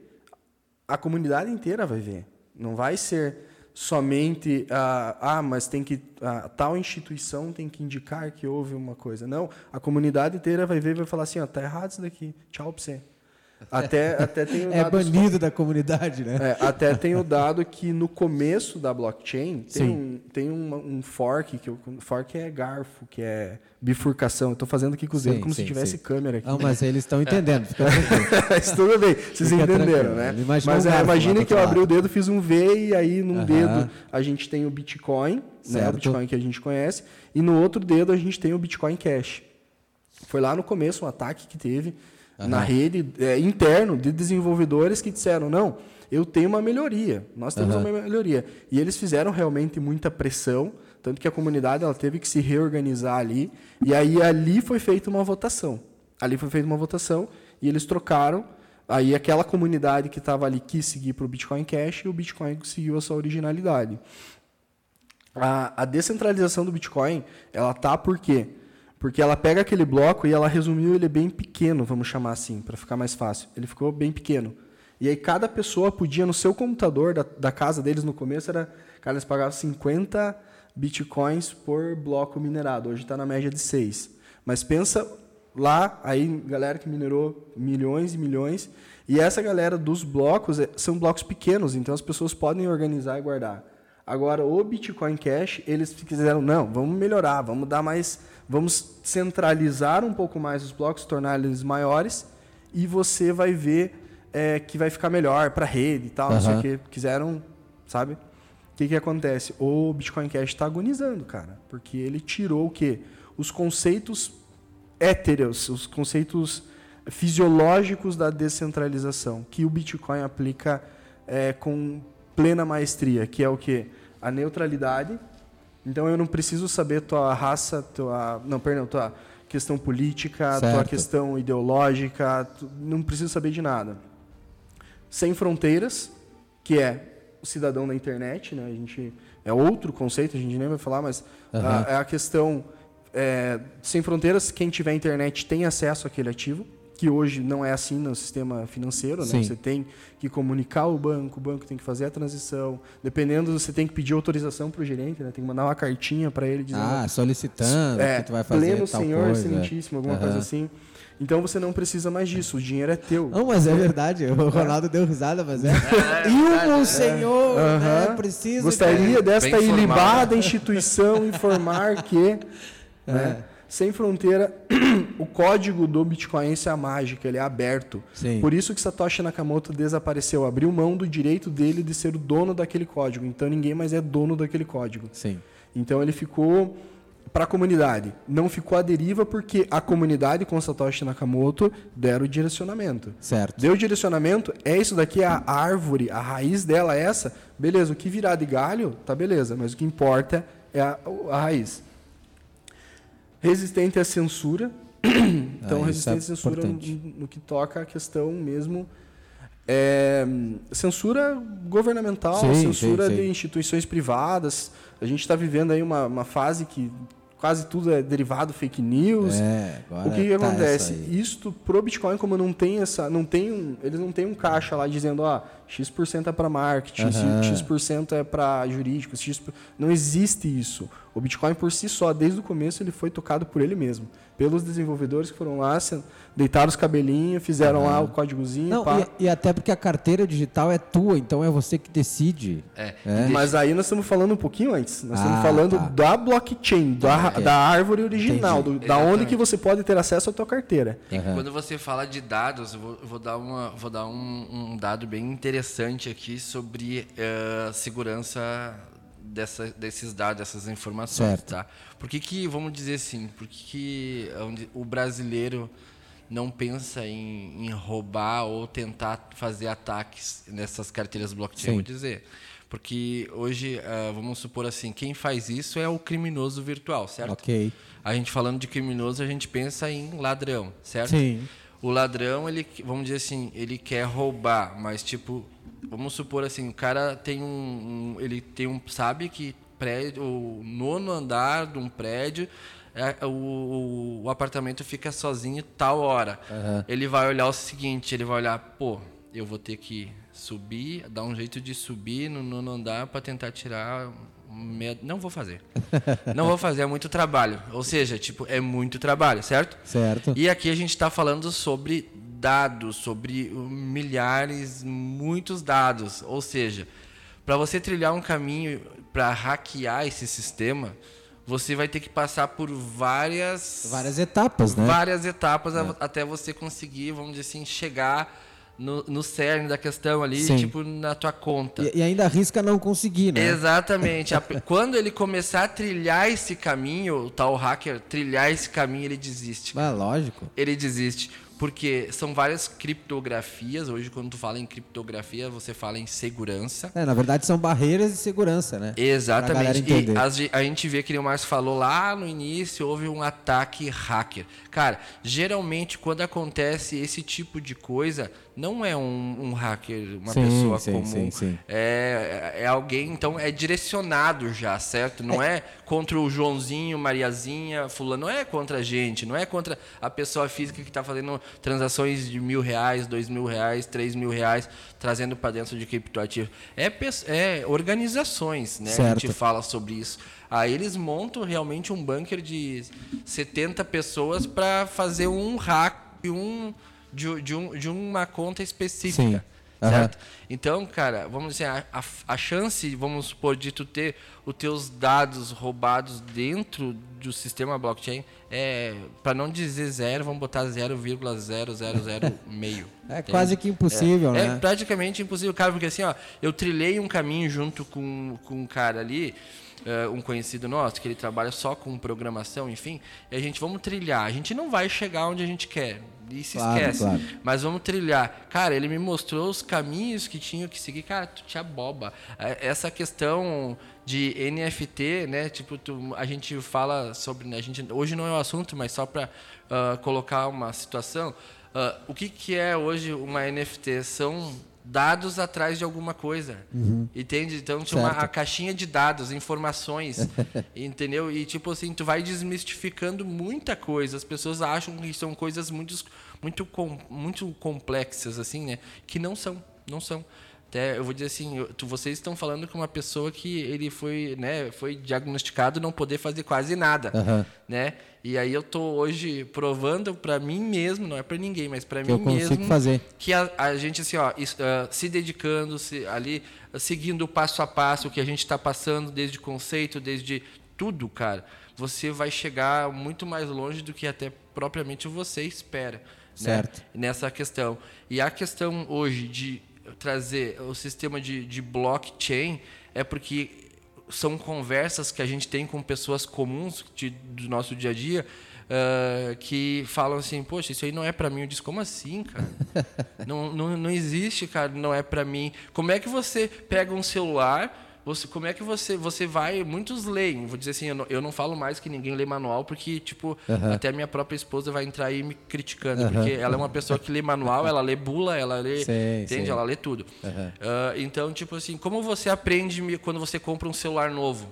a comunidade inteira vai ver. Não vai ser somente, ah, ah mas tem que, ah, tal instituição tem que indicar que houve uma coisa. Não, a comunidade inteira vai ver e vai falar assim, ó, tá errado isso daqui, tchau pra você. Até, até tem o É banido da comunidade, né? é, até tem o dado que no começo da blockchain tem, Sim. um, tem um, um fork, que eu, fork é garfo, que é bifurcação. Tô fazendo aqui com os dedos como sim, se tivesse sim. câmera aqui. Não, mas eles estão entendendo. Fica. Mas tudo bem, vocês Fica entenderam, tranquilo, né? ele imaginou Mas um é, imagine que eu abri o dedo, fiz um V e aí num Aham. dedo a gente tem o Bitcoin, né? O Bitcoin que a gente conhece, e no outro dedo a gente tem o Bitcoin Cash. Foi lá no começo um ataque que teve na rede é, interno de desenvolvedores que disseram não, eu tenho uma melhoria, nós temos Aham. uma melhoria. E eles fizeram realmente muita pressão, tanto que a comunidade ela teve que se reorganizar ali, e aí ali foi feita uma votação. Ali foi feita uma votação e eles trocaram. Aí aquela comunidade que estava ali quis seguir para o Bitcoin Cash e o Bitcoin seguiu a sua originalidade. A, a descentralização do Bitcoin, ela tá por quê? Porque ela pega aquele bloco e ela resumiu ele bem pequeno, vamos chamar assim, para ficar mais fácil. Ele ficou bem pequeno. E aí cada pessoa podia, no seu computador da, da casa deles no começo, era, cara, eles pagavam 50 bitcoins por bloco minerado. Hoje está na média de 6. Mas pensa lá, aí galera que minerou milhões e milhões. E essa galera dos blocos é- são blocos pequenos, então as pessoas podem organizar e guardar. Agora, o Bitcoin Cash, eles fizeram, não, vamos melhorar, vamos dar mais, vamos centralizar um pouco mais os blocos, tornar eles maiores, e você vai ver é, que vai ficar melhor para rede e tal, não sei o que. Quiseram, sabe? O que, que acontece? O Bitcoin Cash está agonizando, cara, porque ele tirou o quê? Os conceitos étereos, os conceitos fisiológicos da descentralização, que o Bitcoin aplica é, com plena maestria, que é o que? A neutralidade. Então eu não preciso saber tua raça, tua. Não, perdão, tua questão política, Certo. tua questão ideológica, tu- não preciso saber de nada. Sem fronteiras, que é o cidadão da internet, né? A gente é outro conceito, a gente nem vai falar, mas Aham. a, é a questão é, sem fronteiras, quem tiver internet tem acesso àquele ativo, que hoje não é assim no sistema financeiro, né? Você tem que comunicar ao banco, o banco tem que fazer a transição, dependendo você tem que pedir autorização para o gerente, né? Tem que mandar uma cartinha para ele dizendo Ah, solicitando é, que tu vai fazer pleno tal senhor, coisa. excelentíssimo, alguma Aham. coisa assim. Então você não precisa mais disso, o dinheiro é teu. Não, mas é verdade. O Ronaldo deu risada, mas é. É, e o verdade, meu é. senhota né, precisa. Gostaria desta ilibada né? instituição informar que, né, sem fronteira, o código do Bitcoin é a mágica, ele é aberto. Sim. Por isso que Satoshi Nakamoto desapareceu, abriu mão do direito dele de ser o dono daquele código. Então ninguém mais é dono daquele código. Sim. Então ele ficou para a comunidade. Não ficou à deriva porque a comunidade com Satoshi Nakamoto deram o direcionamento. Certo. Deu o direcionamento, é isso daqui, a árvore, a raiz dela é essa. Beleza, o que virar de galho, tá beleza, mas o que importa é a, a raiz. Resistente à censura. então, Ah, é resistente à censura no, no que toca a questão mesmo. é, censura governamental, Sim, censura sim, sim. de instituições privadas. A gente está vivendo aí uma, uma fase que quase tudo é derivado fake news. É, O que, que tá acontece? Isto pro Bitcoin, como não tem essa, não tem um, eles não têm um caixa lá dizendo, ó, X% é para marketing, Aham. X% é para jurídicos, X não existe isso. O Bitcoin por si só, desde o começo, ele foi tocado por ele mesmo, pelos desenvolvedores que foram lá, se- deitaram os cabelinhos, fizeram lá o códigozinho, Não, pá. e, e até porque a carteira digital é tua, então é você que decide. É. É. Mas aí nós estamos falando um pouquinho antes. Nós Ah, estamos falando tá. da blockchain, da, ok. da árvore original, do, da onde que você pode ter acesso à tua carteira. Aham. Quando você fala de dados, eu vou, eu vou dar, uma, vou dar um, um dado bem interessante aqui sobre eh, segurança dessa, desses dados, dessas informações. Certo. Tá? Por que, que, vamos dizer assim, por que, que onde o brasileiro não pensa em, em roubar ou tentar fazer ataques nessas carteiras blockchain? Sim. Vou dizer. Porque hoje, ah, vamos supor assim, quem faz isso é o criminoso virtual, certo? Ok. A gente falando de criminoso, a gente pensa em ladrão, certo? Sim. O ladrão, ele, vamos dizer assim, ele quer roubar, mas tipo, vamos supor assim, o cara tem um, um- ele tem um, sabe que prédio, o nono andar de um prédio, é, o, o, o apartamento fica sozinho tal hora. Aham. Ele vai olhar o seguinte, ele vai olhar, pô, eu vou ter que subir, dar um jeito de subir no nono andar para tentar tirar não vou fazer. não vou fazer, é muito trabalho. Ou seja, tipo, é muito trabalho, certo? Certo. E aqui a gente está falando sobre dados, sobre milhares, muitos dados. Ou seja, para você trilhar um caminho para hackear esse sistema, você vai ter que passar por várias Várias etapas, né? várias etapas a- até você conseguir, vamos dizer assim, chegar no, no cerne da questão ali, Sim. tipo na tua conta. E, e ainda arrisca não conseguir, né? Exatamente. Quando ele começar a trilhar esse caminho, o tal hacker trilhar esse caminho, ele desiste Ah, lógico. ele desiste. Porque são várias criptografias. Hoje, quando tu fala em criptografia, você fala em segurança. É, na verdade são barreiras de segurança, né? Exatamente. E as a gente vê que o Márcio falou lá no início, houve um ataque hacker. Cara, geralmente quando acontece esse tipo de coisa, não é um, um hacker, uma Sim, pessoa sim, comum. sim, sim. É, é alguém, então é direcionado já, certo? Não é. contra o Joãozinho, Mariazinha, fulano. Não é contra a gente, não é contra a pessoa física que está fazendo transações de mil reais, dois mil reais, três mil reais, trazendo para dentro de criptoativo. É, é organizações, né? A Certo. gente fala sobre isso. Aí eles montam realmente um bunker de 70 pessoas para fazer um hack um, de, de um, de uma conta específica. Sim. Certo? Então, cara, vamos dizer, a, a, a chance, vamos supor, de tu ter os teus dados roubados dentro do sistema blockchain é, para não dizer zero, vamos botar 0,000 meio. É entende? quase que impossível, é, né? É praticamente impossível, cara, porque assim, ó, eu trilhei um caminho junto com, com um cara ali, eh, um conhecido nosso, que ele trabalha só com programação, enfim, e a gente vamos trilhar. A gente não vai chegar onde a gente quer e se Claro, esquece. claro. Mas vamos trilhar. Cara, ele me mostrou os caminhos que tinha que seguir. Cara, tu te aboba. É, Essa questão de NFT, né? Tipo, tu- a gente fala sobre. né, A gente, hoje não é o assunto, mas só para colocar uma situação. ah, o que, que é hoje uma NFT? São dados atrás de alguma coisa. Entende? Então, tinha uma, a caixinha de dados, informações, entendeu? E tipo assim, tu vai desmistificando muita coisa. As pessoas acham que são coisas muito, muito, muito complexas, assim, né? Que não são, não são. Até eu vou dizer assim, tu- vocês estão falando com uma pessoa que ele foi, né, foi diagnosticado não poder fazer quase nada, Aham. né? E aí eu tô hoje provando para mim mesmo, não é para ninguém, mas para mim eu consigo mesmo fazer. que a, a gente assim ó ah, se dedicando se, ali seguindo o passo a passo o que a gente está passando desde conceito desde tudo cara você vai chegar muito mais longe do que até propriamente você espera né? Certo. nessa questão e a questão hoje de trazer o sistema de, de blockchain é porque são conversas que a gente tem com pessoas comuns de- do nosso dia a dia ah, que falam assim, poxa, isso aí não é para mim. Eu disse, como assim, cara? não, não, não existe, cara, não é para mim. Como é que você pega um celular... Você, como é que você você vai muitos leem vou dizer assim eu não, eu não falo mais que ninguém lê manual porque tipo até a minha própria esposa vai entrar aí me criticando porque ela é uma pessoa que lê manual ela lê bula ela lê Sei, entende? Sei. ela lê tudo. Ah, então tipo assim como você aprende quando você compra um celular novo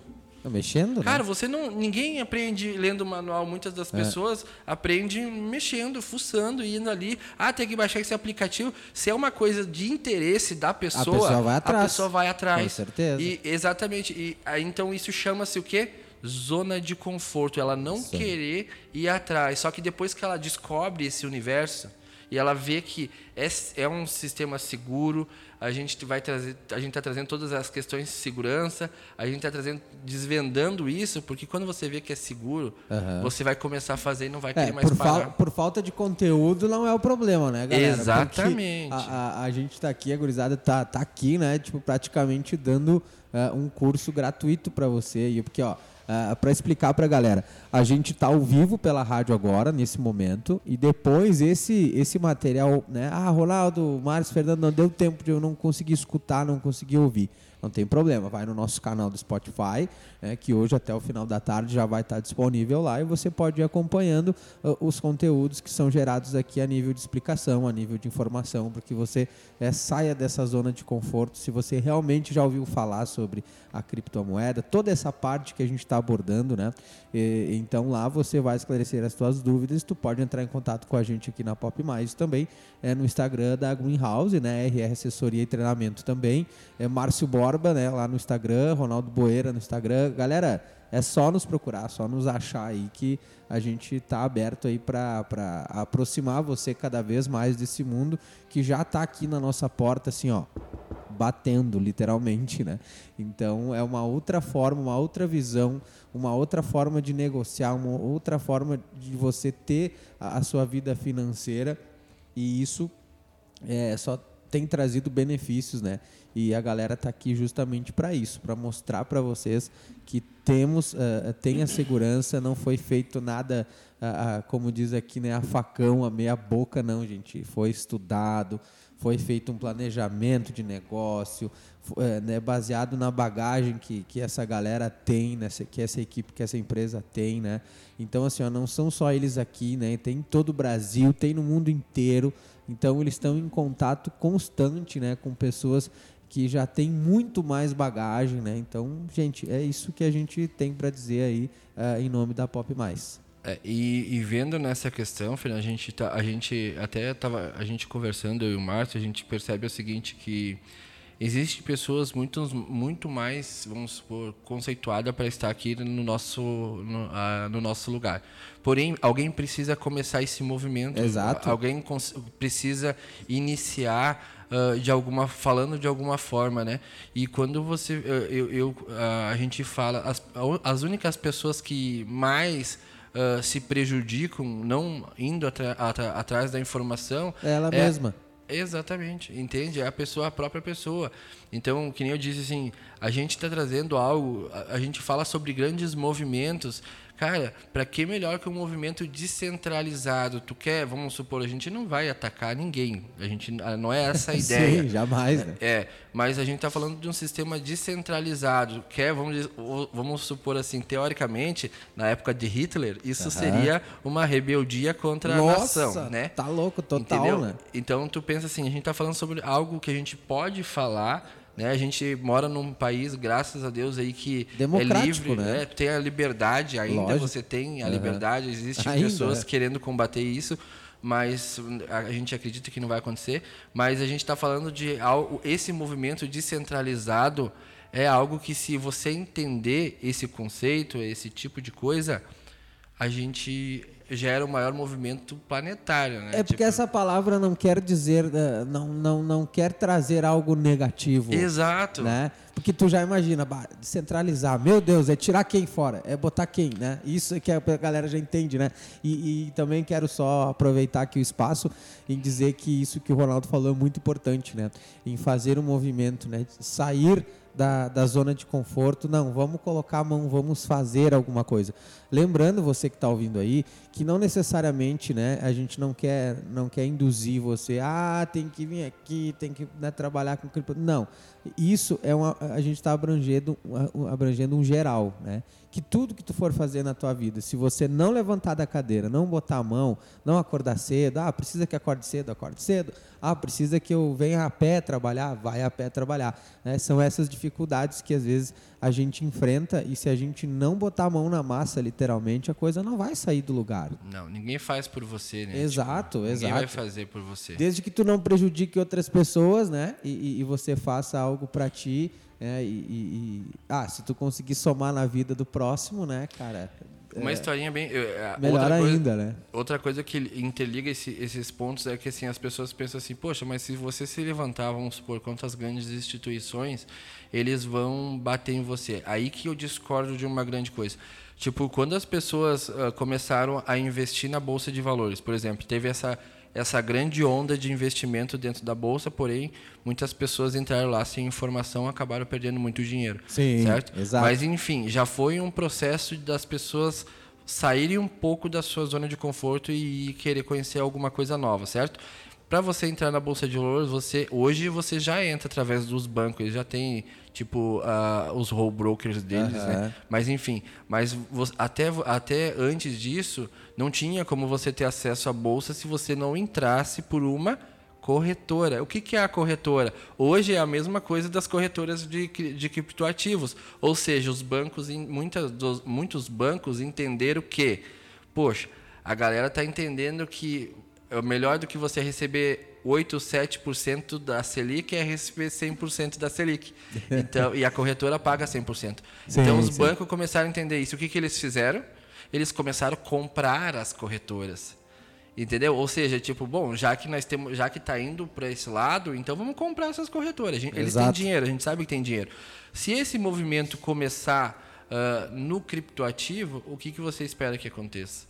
Tá mexendo, Cara, né? você não. Ninguém aprende lendo o manual. Muitas das É. pessoas aprendem mexendo, fuçando, indo ali. Ah, tem que baixar esse aplicativo. Se é uma coisa de interesse da pessoa, pessoa vai atrás. a pessoa vai atrás. Com certeza. E, exatamente. E aí, então isso chama-se o quê? Zona de conforto. Ela não Sim. querer ir atrás. Só que depois que ela descobre esse universo e ela vê que é, é um sistema seguro, a gente vai trazer, a gente está trazendo todas as questões de segurança, a gente está trazendo, desvendando isso, porque quando você vê que é seguro, Aham. você vai começar a fazer e não vai É, querer mais por, parar. por falta de conteúdo não é o problema, né, galera? Exatamente. A, a, a gente tá aqui, a gurizada tá, tá aqui, né? Tipo, praticamente dando ah, um curso gratuito para você. E porque, ó, para explicar pra galera, a gente tá ao vivo pela rádio agora, nesse momento, e depois esse, esse material, né? Ah, Ronaldo, Márcio, Fernando, não deu tempo de eu não conseguir escutar, não conseguir ouvir. Não tem problema, vai no nosso canal do Spotify, né, que hoje até o final da tarde já vai estar disponível lá e você pode ir acompanhando uh, os conteúdos que são gerados aqui a nível de explicação, a nível de informação, para que você eh, saia dessa zona de conforto. Se você realmente já ouviu falar sobre a criptomoeda, toda essa parte que a gente está abordando, né? E- então lá você vai esclarecer as suas dúvidas. Tu pode entrar em contato com a gente aqui na Pop Mais também, é no Instagram da Greenhouse, né? RR Assessoria e Treinamento também. É Márcio Borba, né? Lá no Instagram, Ronaldo Boeira no Instagram. Galera, é só nos procurar, só nos achar aí que a gente tá aberto aí para aproximar você cada vez mais desse mundo que já tá aqui na nossa porta, assim, ó batendo, literalmente, né? Então é uma outra forma, uma outra visão, uma outra forma de negociar, uma outra forma de você ter a, a sua vida financeira e isso é, só tem trazido benefícios, né? E a galera tá aqui justamente para isso, para mostrar para vocês que temos, tem a segurança, não foi feito nada, ah, ah, como diz aqui, né, a facão, a meia boca, não, gente. Foi estudado, foi feito um planejamento de negócio, eh, né, baseado na bagagem que, que essa galera tem, nessa, que essa equipe, que essa empresa tem, né? Então, assim, ó, não são só eles aqui, né? Tem em todo o Brasil, tem no mundo inteiro. Então, eles estão em contato constante, né, com pessoas que já têm muito mais bagagem, né? Então, gente, é isso que a gente tem para dizer aí ah, em nome da Pop Mais. É, e, e vendo nessa questão, Fernando, a gente tá, a gente até tava a gente conversando eu e o Márcio, a gente percebe o seguinte que existe pessoas muito muito mais, vamos supor, conceituada para estar aqui no nosso no, ah, no nosso lugar. Porém, alguém precisa começar esse movimento. Exato. Alguém precisa iniciar ah, de alguma falando de alguma forma, né? E quando você eu, eu- eu, ah, a gente fala as, as únicas pessoas que mais ah, se prejudicam não indo atra- atra- atrás da informação É ela é- mesma. Exatamente, entende? É a pessoa, a própria pessoa. Então, que nem eu disse assim, a gente está trazendo algo, a, a gente fala sobre grandes movimentos. Cara, para que melhor que um movimento descentralizado? Tu quer, vamos supor, a gente não vai atacar ninguém. A gente não é essa a ideia. Sim, jamais, né? É, mas a gente está falando de um sistema descentralizado. Quer, vamos, vamos supor assim, teoricamente, na época de Hitler, isso uhum. seria uma rebeldia contra Nossa, a nação, né? Tá louco, total, Entendeu? né? Então tu pensa assim, a gente está falando sobre algo que a gente pode falar né? A gente mora num país, graças a Deus, aí que é livre, né? né? Tem a liberdade ainda, Lógico. você tem a liberdade, existem ainda, pessoas é. querendo combater isso, mas a gente acredita que não vai acontecer. Mas a gente está falando de algo, esse movimento descentralizado é algo que se você entender esse conceito, esse tipo de coisa, a gente gera o maior movimento planetário, né? É porque tipo... essa palavra não quer dizer, eh, não, não, não quer trazer algo negativo. Exato. Né? Porque tu já imagina, centralizar, meu Deus, é tirar quem fora, é botar quem, né? Isso é que a galera já entende, né? E, e também quero só aproveitar aqui o espaço em dizer que isso que o Ronaldo falou é muito importante, né? Em fazer um movimento, né? Sair da, da zona de conforto, não, vamos colocar a mão, vamos fazer alguma coisa. Lembrando você que está ouvindo aí que não necessariamente, né, a gente não quer, não quer induzir você, ah, tem que vir aqui, tem que né, trabalhar com cripto. Não, isso é uma, a gente está abrangendo, abrangendo um geral, né? Que tudo que tu for fazer na tua vida, se você não levantar da cadeira, não botar a mão, não acordar cedo, ah, precisa que acorde cedo, acorde cedo, ah, precisa que eu venha a pé trabalhar, vai a pé trabalhar. Né? São essas dificuldades que às vezes a gente enfrenta e se a gente não botar a mão na massa, literalmente, a coisa não vai sair do lugar. Não, ninguém faz por você, né? Exato, tipo, exato. Ninguém vai fazer por você. Desde que tu não prejudique outras pessoas, né? E, e você faça algo para ti. É, e, e, ah, se tu conseguir somar na vida do próximo, né, cara? Uma é, historinha bem. Melhor ainda, né? Outra coisa que interliga esse, esses pontos é que assim, as pessoas pensam assim, poxa, mas se você se levantar, vamos supor, quantas grandes instituições, eles vão bater em você. Aí que eu discordo de uma grande coisa. Tipo, quando as pessoas uh, começaram a investir na bolsa de valores, por exemplo, teve essa essa grande onda de investimento dentro da bolsa, porém muitas pessoas entraram lá sem informação, acabaram perdendo muito dinheiro, Sim, certo? Exato. Mas enfim, já foi um processo das pessoas saírem um pouco da sua zona de conforto e querer conhecer alguma coisa nova, certo? Para você entrar na bolsa de valores, você hoje você já entra através dos bancos, eles já tem tipo uh, os whole brokers deles, uhum. né? Mas enfim, mas até até antes disso não tinha como você ter acesso à bolsa se você não entrasse por uma corretora. O que, que é a corretora? Hoje é a mesma coisa das corretoras de, de criptoativos. Ou seja, os bancos, muitas, dos, muitos bancos entenderam que, poxa, a galera está entendendo que é melhor do que você receber 8, 7% da Selic é receber 100% da Selic. Então, e a corretora paga 100%. Sim, então os sim. bancos começaram a entender isso. O que, que eles fizeram? Eles começaram a comprar as corretoras. Entendeu? Ou seja, tipo, bom, já que nós temos, já que está indo para esse lado, então vamos comprar essas corretoras. Eles Exato. têm dinheiro, a gente sabe que tem dinheiro. Se esse movimento começar uh, no criptoativo, o que, que você espera que aconteça?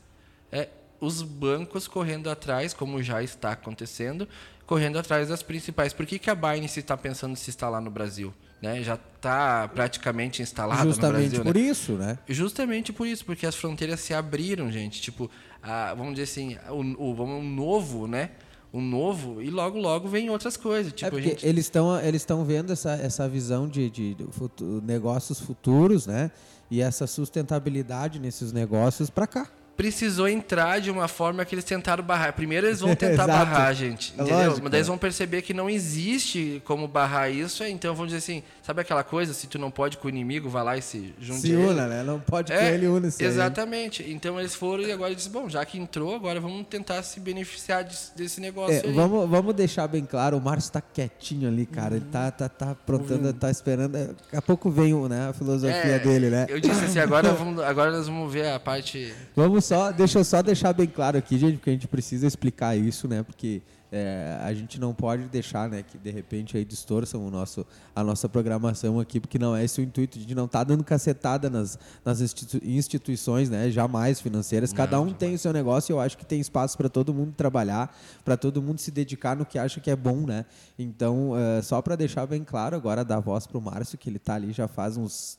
É os bancos correndo atrás, como já está acontecendo, correndo atrás das principais. Por que, que a Binance está pensando em se instalar no Brasil? Né? Já está praticamente instalada no Brasil. Justamente por né? isso, né? Justamente por isso, porque as fronteiras se abriram, gente. Tipo, a, vamos dizer assim, o, o, o novo, né? o novo e logo logo vem outras coisas tipo é gente... eles estão eles vendo essa, essa visão de, de, de futuro, negócios futuros né e essa sustentabilidade nesses negócios para cá precisou entrar de uma forma que eles tentaram barrar. Primeiro eles vão tentar barrar, gente. É entendeu? Lógico, Mas daí eles vão perceber que não existe como barrar isso. Então vão dizer assim, sabe aquela coisa? Se tu não pode com o inimigo, vai lá e se junte Se una, né? Não pode é, com ele, une-se. Exatamente. Aí. Então eles foram e agora dizem, bom, já que entrou, agora vamos tentar se beneficiar desse, desse negócio é, Vamos, vamos deixar bem claro, o Márcio está quietinho ali, cara. Uhum. Ele tá, tá, tá aprontando, uhum. tá esperando. Daqui a pouco vem né, a filosofia é, dele, né? Eu disse assim, agora, vamos, agora nós vamos ver a parte... Vamos só, deixa eu só deixar bem claro aqui, gente, porque a gente precisa explicar isso, né? Porque é, a gente não pode deixar, né, que de repente aí distorçam o nosso, a nossa programação aqui, porque não é esse o intuito. Gente não está dando cacetada nas, nas institu instituições, né, jamais financeiras. Cada não, um jamais. tem o seu negócio e eu acho que tem espaço para todo mundo trabalhar, para todo mundo se dedicar no que acha que é bom, né? Então, é, só para deixar bem claro, agora dar voz para o Márcio, que ele está ali já faz uns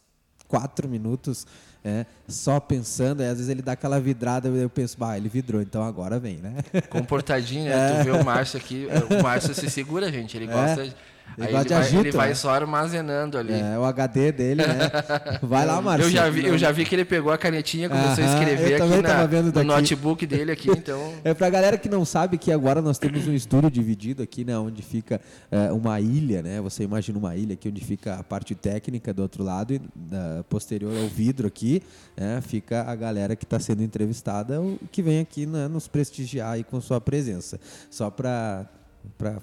quatro minutos é, só pensando, e às vezes ele dá aquela vidrada, eu penso, bah, ele vidrou, então agora vem, né? Comportadinho, né? Tu vê o Márcio aqui, o Márcio se segura, gente, ele gosta de... Ele ele, vai, agito, ele vai né? só armazenando ali. É, o HD dele, né? Vai lá, Márcio. Eu já, vi, eu já vi que ele pegou a canetinha e começou a Aham, escrever eu aqui também na- no daqui. notebook dele aqui, então... É pra galera que não sabe que agora nós temos um estúdio dividido aqui, né, onde fica é, uma ilha, né? Você imagina uma ilha aqui onde fica a parte técnica do outro lado e da- posterior ao vidro aqui, né, fica a galera que está sendo entrevistada, que vem aqui né, nos prestigiar aí com sua presença. Só para para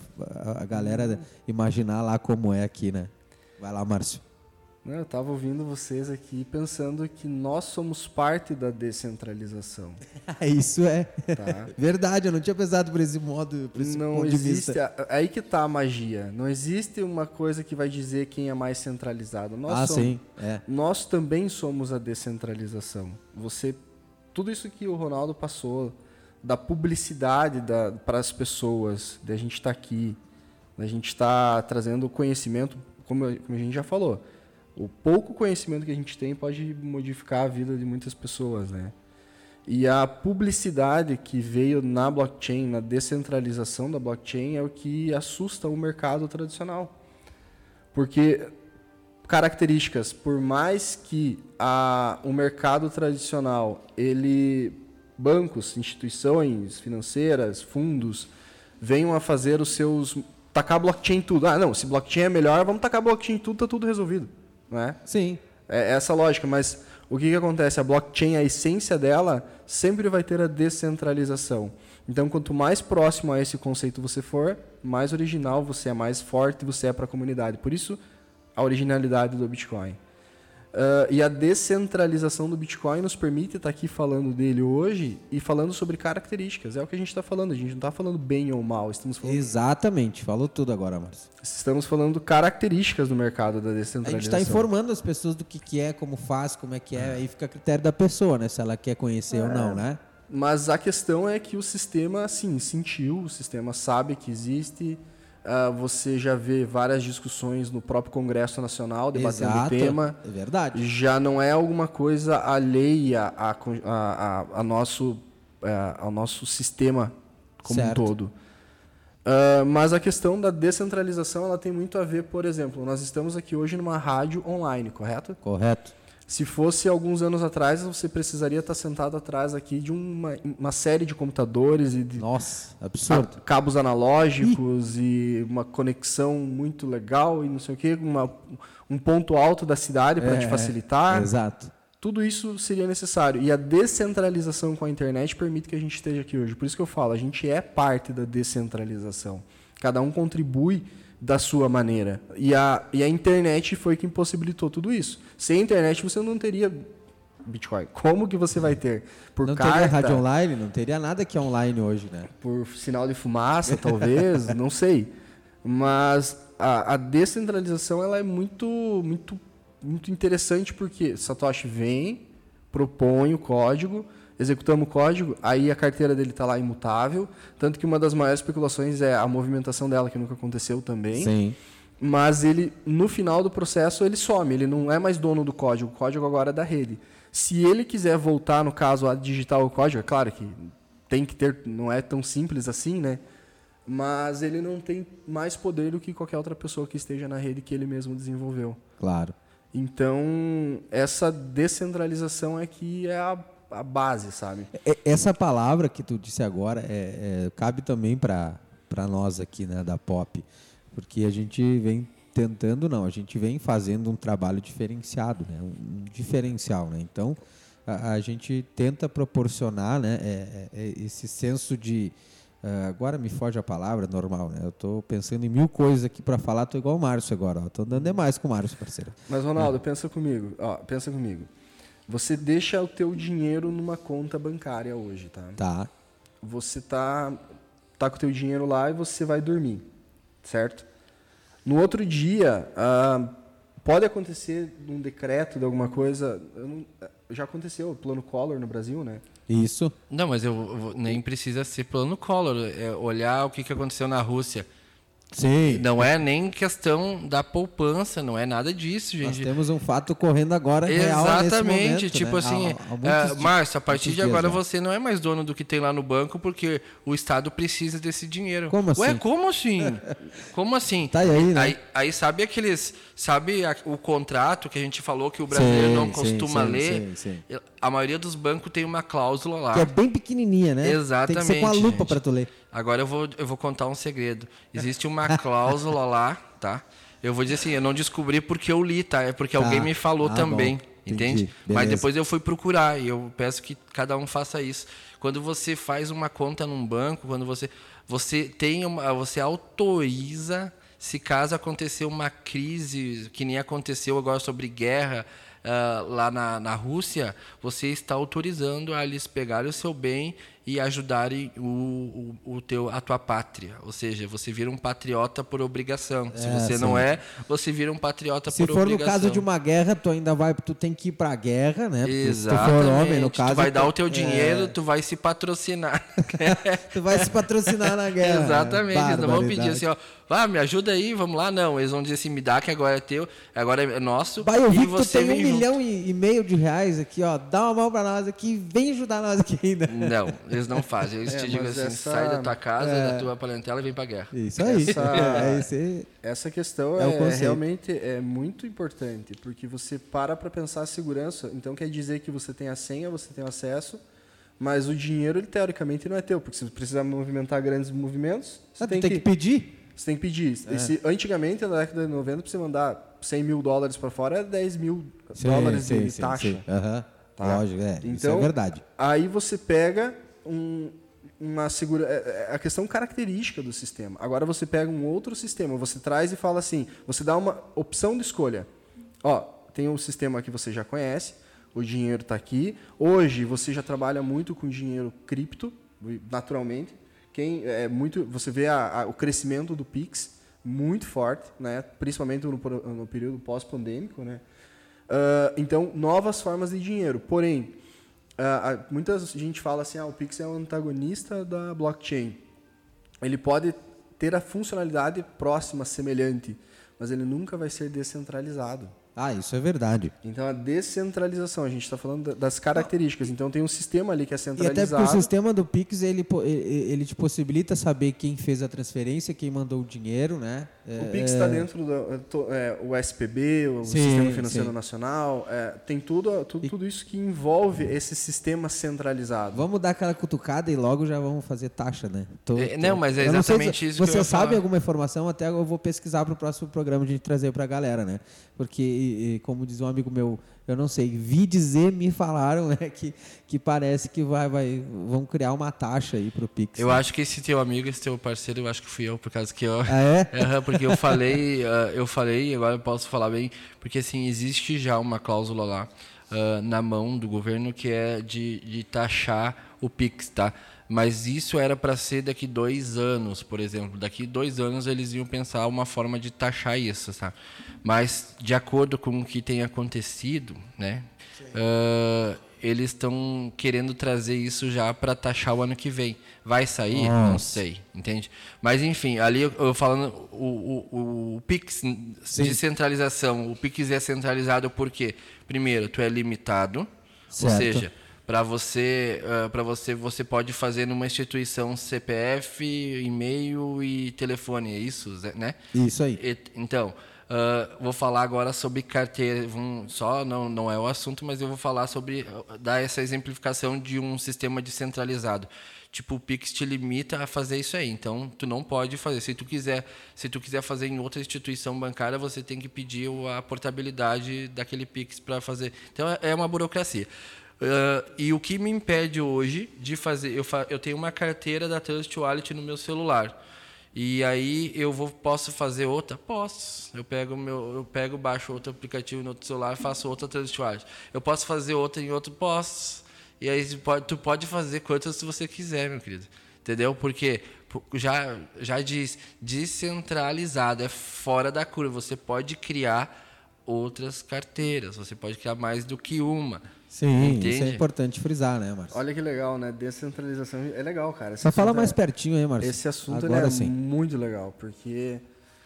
a galera imaginar lá como é aqui, né? Vai lá, Márcio. Eu tava ouvindo vocês aqui pensando que nós somos parte da descentralização. Isso é Tá? verdade. Eu não tinha pensado por esse modo, por esse não ponto de existe. vista. a- Aí que tá a magia. Não existe uma coisa que vai dizer quem é mais centralizado. Nós Ah, somos, sim. É. Nós também somos a descentralização. Você, tudo isso que o Ronaldo passou, da publicidade para as pessoas, da gente estar aqui, da gente estar trazendo conhecimento, como, como a gente já falou. O pouco conhecimento que a gente tem pode modificar a vida de muitas pessoas, né? E a publicidade que veio na blockchain, na descentralização da blockchain, é o que assusta o mercado tradicional. Porque características, por mais que a, o mercado tradicional, ele bancos, instituições financeiras, fundos, venham a fazer os seus tacar blockchain em tudo. Ah, não, se blockchain é melhor, vamos tacar blockchain em tudo, tá tudo resolvido, não é? Sim. É essa a lógica, mas o que, que acontece? A blockchain, a essência dela, sempre vai ter a descentralização. Então, quanto mais próximo a esse conceito você for, mais original você é, mais forte você é para a comunidade. Por isso, a originalidade do Bitcoin. Ah, e a descentralização do Bitcoin nos permite estar aqui falando dele hoje e falando sobre características. É o que a gente está falando. A gente não está falando bem ou mal. Estamos falando, Exatamente. Falou tudo agora, Márcio. estamos falando características do mercado da A descentralização. gente está informando as pessoas do que, que é, como faz, como é que é, aí fica a critério da pessoa, né? Se ela quer conhecer ou não, né? Mas a questão é que o sistema, sim, sentiu, o sistema sabe que existe. Ah, você já vê várias discussões no próprio Congresso Nacional debatendo o tema. É verdade. Já não é alguma coisa alheia a, a, a- a nosso, ah, ao nosso sistema como Certo. um todo. Ah, mas a questão da descentralização ela tem muito a ver, por exemplo, nós estamos aqui hoje numa rádio online, correto? Correto. Se fosse alguns anos atrás, você precisaria estar sentado atrás aqui de uma, uma série de computadores e de Nossa, absurdo. ca- cabos analógicos e uma conexão muito legal e não sei o quê, uma, um ponto alto da cidade para te É, facilitar. Exato. Tudo isso seria necessário. E a descentralização com a internet permite que a gente esteja aqui hoje. Por isso que eu falo, a gente é parte da descentralização. Cada um contribui da sua maneira. E a, e a internet foi que impossibilitou tudo isso. Sem a internet você não teria Bitcoin. Como que você vai ter? Por não carta, teria rádio online, não teria nada que é online hoje, né? por sinal de fumaça, talvez, não sei. Mas a, a descentralização ela é muito, muito, muito interessante porque Satoshi vem, propõe o código, executamos o código, aí a carteira dele está lá imutável, tanto que uma das maiores especulações é a movimentação dela que nunca aconteceu também. Sim. Mas ele, no final do processo, ele some, ele não é mais dono do código, o código agora é da rede. Se ele quiser voltar, no caso, a digitar o código, é claro que tem que ter, não é tão simples assim, né? Mas ele não tem mais poder do que qualquer outra pessoa que esteja na rede que ele mesmo desenvolveu. Claro. Então, essa descentralização é que é a, a base, sabe? E- Essa palavra que tu disse agora é, é, cabe também para nós aqui né, da Pop, porque a gente vem tentando, não, a gente vem fazendo um trabalho diferenciado, né, um, diferencial. Né? Então, a, a gente tenta proporcionar né, é- é- é esse senso de. ah, agora me foge a palavra normal, né? Eu estou pensando em mil coisas aqui para falar, estou igual o Márcio agora. Estou andando demais com o Márcio, parceiro. Mas, Ronaldo, pensa comigo. Ó, pensa comigo. Você deixa o teu dinheiro numa conta bancária hoje, tá? Tá. Você tá, tá com o teu dinheiro lá e você vai dormir, certo? No outro dia, ah, pode acontecer um decreto de alguma coisa. eu não- já aconteceu o plano Collor no Brasil, né? Isso. Não, mas eu, eu nem precisa ser plano Collor. É olhar o que, que aconteceu na Rússia. Sim. Não é nem questão da poupança, não é nada disso, Nós gente. temos um fato ocorrendo agora real Exatamente, momento, tipo né? assim, Há- há muitos é, di- Márcio, a partir de agora dias você não é mais dono do que tem lá no banco porque o Estado precisa desse dinheiro. Como Ué, assim? como assim? como assim? Tá aí, né? Aí, aí sabe aqueles, sabe a- o contrato que a gente falou que o brasileiro não costuma sim, ler? sim, sim. A maioria dos bancos tem uma cláusula lá. Que é bem pequenininha, né? Tem que ser com a Exatamente, lupa para tu ler. Agora eu vou, eu vou contar um segredo. Existe uma cláusula lá, tá? Eu vou dizer assim, eu não descobri porque eu li, tá? É porque Tá. alguém me falou Ah, também, bom. Entende? Mas depois eu fui procurar e eu peço que cada um faça isso. Quando você faz uma conta num banco, quando você você tem uma, você autoriza se caso acontecer uma crise que nem aconteceu agora sobre guerra ah, lá na, na Rússia, você está autorizando a eles pegarem o seu bem e ajudarem o, o, o teu, a tua pátria. Ou seja, você vira um patriota por obrigação. Se É, você não sim. é, você vira um patriota Se por for no obrigação. caso de uma guerra, tu ainda vai, tu tem que ir pra guerra, né? Porque Se tu for Exatamente. homem, no caso. tu vai dar o teu é, dinheiro, tu vai se patrocinar. tu vai se patrocinar na guerra. Exatamente. Eles não vão pedir assim, ó, vá, me ajuda aí, vamos lá. Não, eles vão dizer assim, me dá que agora é teu, agora é nosso. Vai, eu vi e que tu você tem um junto. milhão e, e meio de reais aqui, ó. Dá uma mão pra nós aqui, vem ajudar nós aqui ainda. Não, eles não fazem. Eles É, te digam assim, essa- sai da tua casa, É. da tua parentela e vem pra guerra. Isso aí. Essa- É, isso aí. Essa questão É é, o realmente é muito importante, porque você para para pensar a segurança. Então quer dizer que você tem a senha, você tem acesso, mas o dinheiro, ele, teoricamente, não é teu, porque se você precisar movimentar grandes movimentos, você Ah, tem, tem que, que pedir. você tem que pedir. Se- antigamente, na década de 90, para você mandar 100 mil dólares para fora, era 10 mil dólares de taxa. Aham. Tá. Lógico, é. isso é Então, verdade. Aí você pega um- uma segura, é- é a questão característica do sistema. Agora você pega um outro sistema, você traz e fala assim, você dá uma opção de escolha. Ó, tem um sistema que você já conhece, o dinheiro está aqui. Hoje você já trabalha muito com dinheiro cripto, naturalmente. Quem é muito, você vê a- a- o crescimento do Pix muito forte, né? Principalmente no, no período pós-pandêmico, né? Ah, então, novas formas de dinheiro. Porém, ah, ah, muita gente fala assim, ah, o Pix é o antagonista da blockchain. Ele pode ter a funcionalidade próxima, semelhante, mas ele nunca vai ser descentralizado. Ah, isso é verdade. Então, a descentralização, a gente está falando da- das características. Então, tem um sistema ali que é E até centralizado. porque o sistema do Pix, ele, ele te possibilita saber quem fez a transferência, quem mandou o dinheiro, né? O Pix está dentro do é, é, o SPB, o Sim, Sistema Financeiro sim. Nacional, é, tem tudo, tudo, tudo isso que envolve esse sistema centralizado. Vamos dar aquela cutucada e logo já vamos fazer taxa, né? Tô- É, tô- não, mas é sei se exatamente isso que eu Você sabe falar. alguma informação? Até eu vou pesquisar para o próximo programa gente trazer para a galera, né? Porque, e- e como diz um amigo meu, eu não sei, vi dizer, me falaram, né? Que, que parece que vai, vai, vão criar uma taxa aí pro Pix. Eu né? acho que esse teu amigo, esse teu parceiro, eu acho que fui eu, por causa que eu. Ah, é? Porque eu falei, ah, eu falei, agora eu posso falar bem, porque assim, existe já uma cláusula lá ah, na mão do governo que é de, de taxar o Pix, tá? Mas isso era para ser daqui dois anos, por exemplo. Daqui dois anos eles iam pensar uma forma de taxar isso, tá? Mas de acordo com o que tem acontecido, né? ah, eles estão querendo trazer isso já para taxar o ano que vem. Vai sair? Não Nossa. sei, entende? Mas enfim, ali eu, eu falando o, o, o Pix de centralização, o Pix é centralizado porque primeiro tu é limitado, Certo. ou seja, para você para você você pode fazer numa instituição CPF, e-mail e telefone, é isso, né? Isso aí. E- Então, ah, vou falar agora sobre carteira. vamos- Só não, não é o assunto, mas eu vou falar sobre ah, dar essa exemplificação de um sistema descentralizado. Tipo, o Pix te limita a fazer isso aí. Então, tu não pode fazer. Se tu quiser, se tu quiser fazer em outra instituição bancária, você tem que pedir a portabilidade daquele Pix para fazer. Então, é- é uma burocracia. Ah, e o que me impede hoje de fazer, eu, fa- eu tenho uma carteira da Trust Wallet no meu celular. E aí eu vou, posso fazer outra? Posso. Eu pego meu, eu pego, baixo outro aplicativo no outro celular, faço outra transferência. Eu posso fazer outra em outro? Posso. E aí tu pode, fazer quantas você quiser, meu querido. Entendeu? Porque já já diz descentralizado, é fora da curva. Você pode criar outras carteiras, você pode criar mais do que uma. Sim, isso é Entende? importante frisar, né, Márcio? Olha que legal, né? Descentralização é legal, cara. Esse Só fala mais é- pertinho aí, Márcio. Esse assunto Agora é sim. muito legal, porque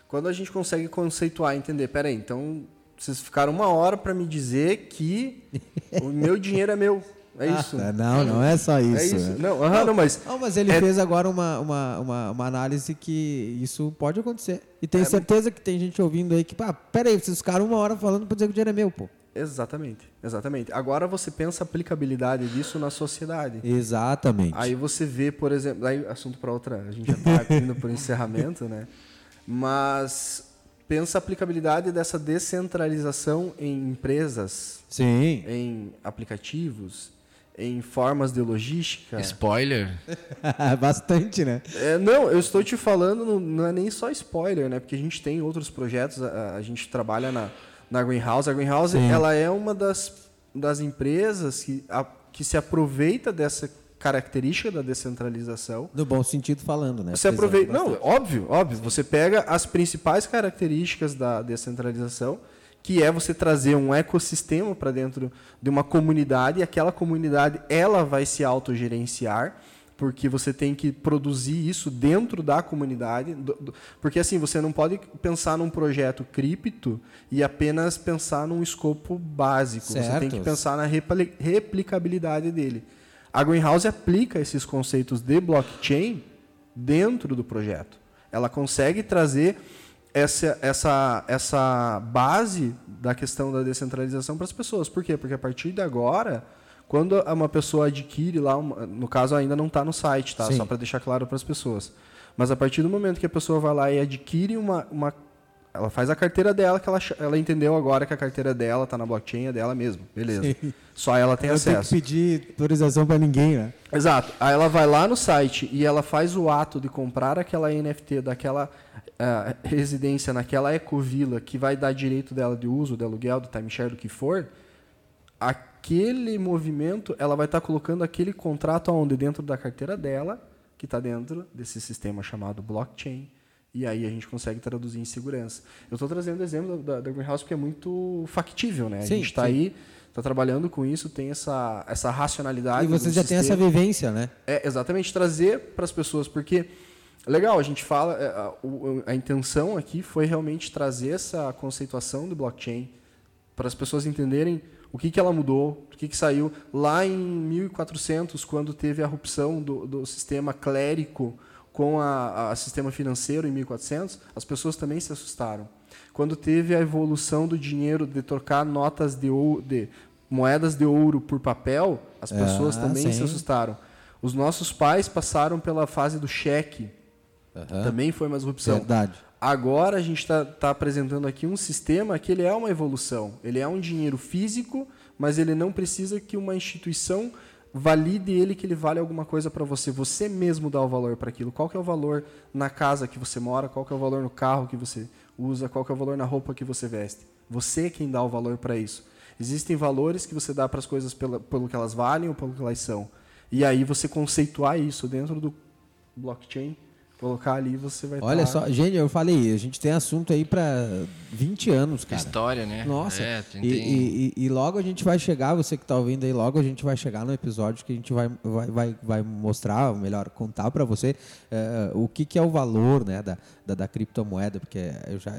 quando a gente consegue conceituar, entender, peraí, então vocês ficaram uma hora para me dizer que o meu dinheiro é meu. É isso. Ah, não, não é só isso. É isso. né? Não, aham, não, mas Não, mas ele É- fez agora uma, uma, uma, uma análise que isso pode acontecer. E É tenho certeza que tem gente ouvindo aí que, pá, peraí, vocês ficaram uma hora falando pra dizer que o dinheiro é meu, pô. Exatamente, exatamente. Agora você pensa a aplicabilidade disso na sociedade. Exatamente. Aí você vê, por exemplo, aí assunto para outra, a gente já está indo por encerramento, né? Mas pensa a aplicabilidade dessa descentralização em empresas, Sim. em aplicativos, em formas de logística. Spoiler? Bastante, né? É, não, eu estou te falando, não, não é nem só spoiler, né? Porque a gente tem outros projetos, a, a gente trabalha na, na Greenhouse. A Greenhouse, Sim. ela é uma das, das empresas que, a- que se aproveita dessa característica da descentralização. No bom sentido falando, né? Você aproveita. Não, óbvio, óbvio. Você pega as principais características da descentralização, que é você trazer um ecossistema para dentro de uma comunidade, e aquela comunidade ela vai se autogerenciar, porque você tem que produzir isso dentro da comunidade. do- do- porque assim, você não pode pensar num projeto cripto e apenas pensar num escopo básico. Você tem que Certo. pensar na repli- replicabilidade dele. A Greenhouse aplica esses conceitos de blockchain dentro do projeto. Ela consegue trazer essa, essa, essa base da questão da descentralização para as pessoas. Por quê? Porque a partir de agora, quando uma pessoa adquire lá, uma- no caso ainda não está no site, tá? Sim. Só para deixar claro para as pessoas. Mas a partir do momento que a pessoa vai lá e adquire uma, uma ela faz a carteira dela, que ela, ela entendeu agora que a carteira dela está na blockchain, é dela mesmo. Beleza. Sim. Só ela tem Eu tenho que acesso. pedir autorização pra ninguém, né? Exato. Aí ela vai lá no site e ela faz o ato de comprar aquela NFT daquela ah, residência naquela ecovila que vai dar direito dela de uso, de aluguel, do timeshare, do que for. Aquele movimento, ela vai estar colocando aquele contrato aonde dentro da carteira dela, que está dentro desse sistema chamado blockchain. E aí a gente consegue traduzir em segurança. Eu estou trazendo o exemplo da, da Greenhouse porque é muito factível, né? A Sim, gente está aí, está trabalhando com isso, tem essa, essa racionalidade. E vocês já têm essa vivência, né? É, exatamente, trazer para as pessoas, porque legal, a gente fala, é, a, o- a intenção aqui foi realmente trazer essa conceituação do blockchain para as pessoas entenderem o que, que ela mudou, o que, que saiu. Lá em 1400, quando teve a rupção do, do sistema clérico com a sistema financeiro em 1400, as pessoas também se assustaram. Quando teve a evolução do dinheiro de trocar notas de, ou, de moedas de ouro por papel, as pessoas Ah, também se sim. assustaram. Os nossos pais passaram pela fase do cheque, também foi uma disrupção. Verdade. Agora a gente está apresentando aqui um sistema que ele é uma evolução. Ele é um dinheiro físico, mas ele não precisa que uma instituição valide ele que ele vale alguma coisa para você. Você mesmo dá o valor para aquilo. Qual que é o valor na casa que você mora? Qual que é o valor no carro que você usa? Qual que é o valor na roupa que você veste? Você é quem dá o valor para isso. Existem valores que você dá para as coisas pela, pelo que elas valem ou pelo que elas são. E aí você conceituar isso dentro do blockchain, colocar ali, você vai Olha tá- só, gente, eu falei, a gente tem assunto aí pra 20 anos, cara. História, né? Nossa, É, tem- e, tem- e- e- e logo a gente vai chegar, você que está ouvindo aí, logo a gente vai chegar no episódio que a gente vai, vai, vai, vai mostrar, ou melhor, contar para você eh, o que, que é o valor né, da, da, da criptomoeda, porque eu já.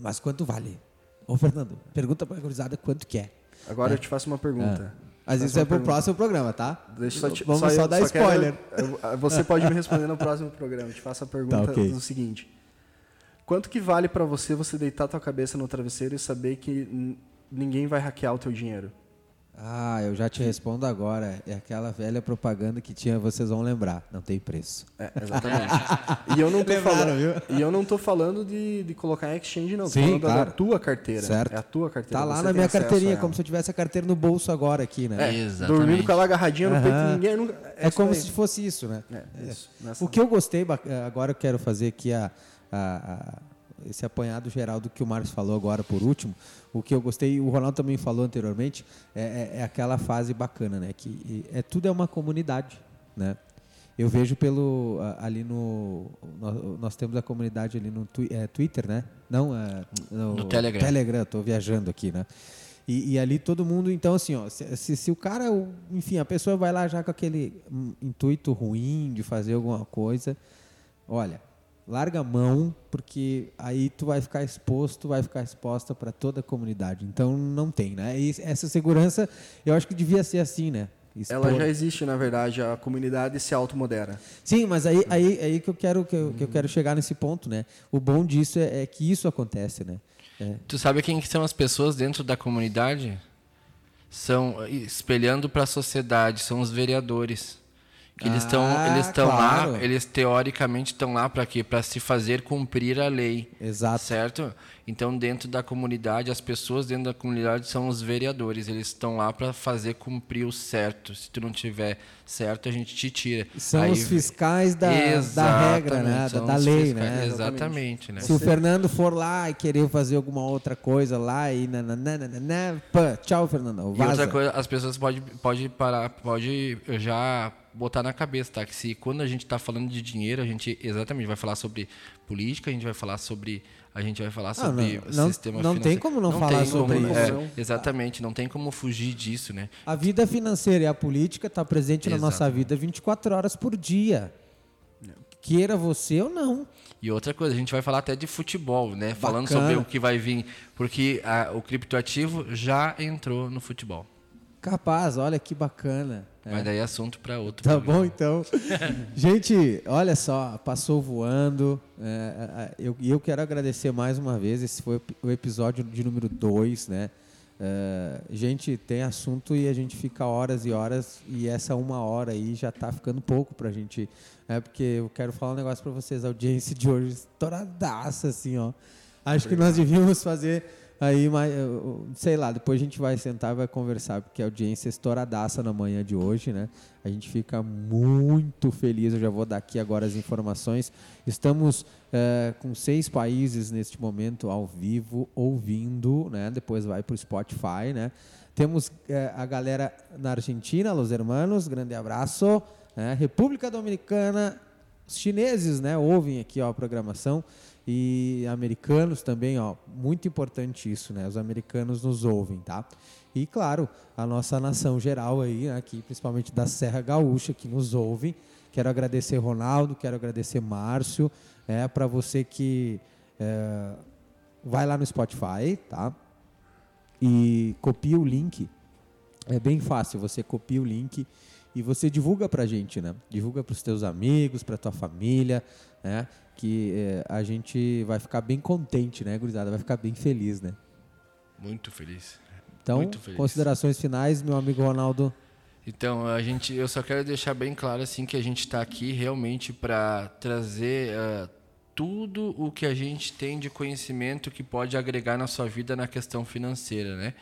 Mas quanto vale? Ô, Fernando, pergunta para a gurizada quanto que é. Agora eu te faço uma pergunta. Mas isso é pro pergunta. próximo programa, tá? Deixa só te, Vamos só, eu- dar quero- spoiler. eu- você pode me responder no próximo programa. Eu te faço a pergunta Tá, ok. do seguinte: Quanto que vale para você você deitar tua cabeça no travesseiro e saber que ninguém vai hackear o teu dinheiro? Ah, eu já te respondo agora. É aquela velha propaganda que tinha, vocês vão lembrar. Não tem preço. É, exatamente. e eu não tô Lembraram, falando, viu? e eu não tô falando de, de colocar em exchange não, tô Sim, falando da- claro. da tua carteira. Certo. É a tua carteira. Tá lá você na minha carteirinha, como se eu tivesse a carteira no bolso agora aqui, né? É, Exatamente. dormindo com ela agarradinha no peito, Aham. ninguém nunca. É isso como aí. se fosse isso, né? É, isso, nessa- O que eu gostei, agora eu quero fazer aqui a, a- a- esse apanhado geral do que o Marcos falou agora por último. O que eu gostei, o Ronaldo também falou anteriormente, é, é- é aquela fase bacana, né? Que é, tudo é uma comunidade, né? Eu vejo pelo ali no nós, nós temos a comunidade ali no twi- é, Twitter, né? Não, é, no, No Telegram. Telegram, estou viajando aqui, né? E, e ali todo mundo, então, assim, ó, se, se, se o cara, enfim, a pessoa vai lá já com aquele hum, intuito ruim de fazer alguma coisa, olha, larga a mão, porque aí tu vai ficar exposto, vai ficar exposta para toda a comunidade. Então não tem, né? E essa segurança, eu acho que devia ser assim, né? Ela já existe, na verdade, a comunidade se automodera. Sim, mas aí, aí, aí que eu quero que eu, que eu quero chegar nesse ponto, né? O bom disso é, é que isso acontece, né? É. Tu sabe quem que são as pessoas dentro da comunidade? São espelhando para a sociedade, são os vereadores. Eles estão Ah, eles estão claro. lá, eles teoricamente estão lá para quê? Para se fazer cumprir a lei. Exato. Certo? Então, dentro da comunidade, as pessoas dentro da comunidade são os vereadores. Eles estão lá para fazer cumprir o certo. Se tu não tiver certo, a gente te tira. São Aí- os fiscais da, da regra, né? Da, da lei, fiscais- né? Exatamente, né? Se o Fernando for lá e querer fazer alguma outra coisa lá e nananana, pã, tchau, Fernando, E vaza. outra coisa, as pessoas podem pode parar, pode já botar na cabeça, tá? Que se quando a gente está falando de dinheiro, a gente exatamente vai falar sobre política, a gente vai falar sobre a gente vai falar sobre não- não- sistema não tem financeiro. como não falar tem sobre como- isso. é, exatamente, não tem como fugir disso, né? A vida financeira e a política está presente na nossa Exatamente. vida 24 horas por dia. Queira você ou não. E outra coisa, a gente vai falar até de futebol, né? Falando Bacana. sobre o que vai vir, porque a- o criptoativo já entrou no futebol. Capaz, olha que bacana. É. Mas daí é assunto para outro. Tá programa. bom, então. Gente, olha só, passou voando. É, é, eu, e eu quero agradecer mais uma vez. Esse foi o episódio de número 2, né? É, gente, tem assunto e a gente fica horas e horas. E essa uma hora aí já tá ficando pouco pra gente. É porque eu quero falar um negócio pra vocês. A audiência de hoje estouradaça, assim, ó. Acho que nós devíamos fazer aí, mais, eu- sei lá, depois a gente vai sentar e vai conversar, porque a audiência é estouradaça na manhã de hoje, né? A gente fica muito feliz, eu já vou dar aqui agora as informações. Estamos eh, com seis países neste momento ao vivo, ouvindo, né? Depois vai para o Spotify, né? Temos eh, a galera na Argentina, Los Hermanos, grande abraço. né? República Dominicana, os chineses, né, ouvem aqui ó, a programação e americanos também, ó, muito importante isso, né? Os americanos nos ouvem, tá? E claro, a nossa nação geral aí, né, aqui, principalmente da Serra Gaúcha, que nos ouve. Quero agradecer Ronaldo, quero agradecer Márcio, é para você que é, vai lá no Spotify, tá? E copia o link. É bem fácil, você copia o link e você divulga pra gente, né? Divulga pros teus amigos, pra tua família, né? Que eh, a gente vai ficar bem contente, né, gurizada? Vai ficar bem feliz, né? Muito feliz. Então, Muito feliz. considerações finais, meu amigo Ronaldo. Então, a gente, eu só quero deixar bem claro assim que a gente está aqui realmente para trazer ah, tudo o que a gente tem de conhecimento que pode agregar na sua vida na questão financeira, né?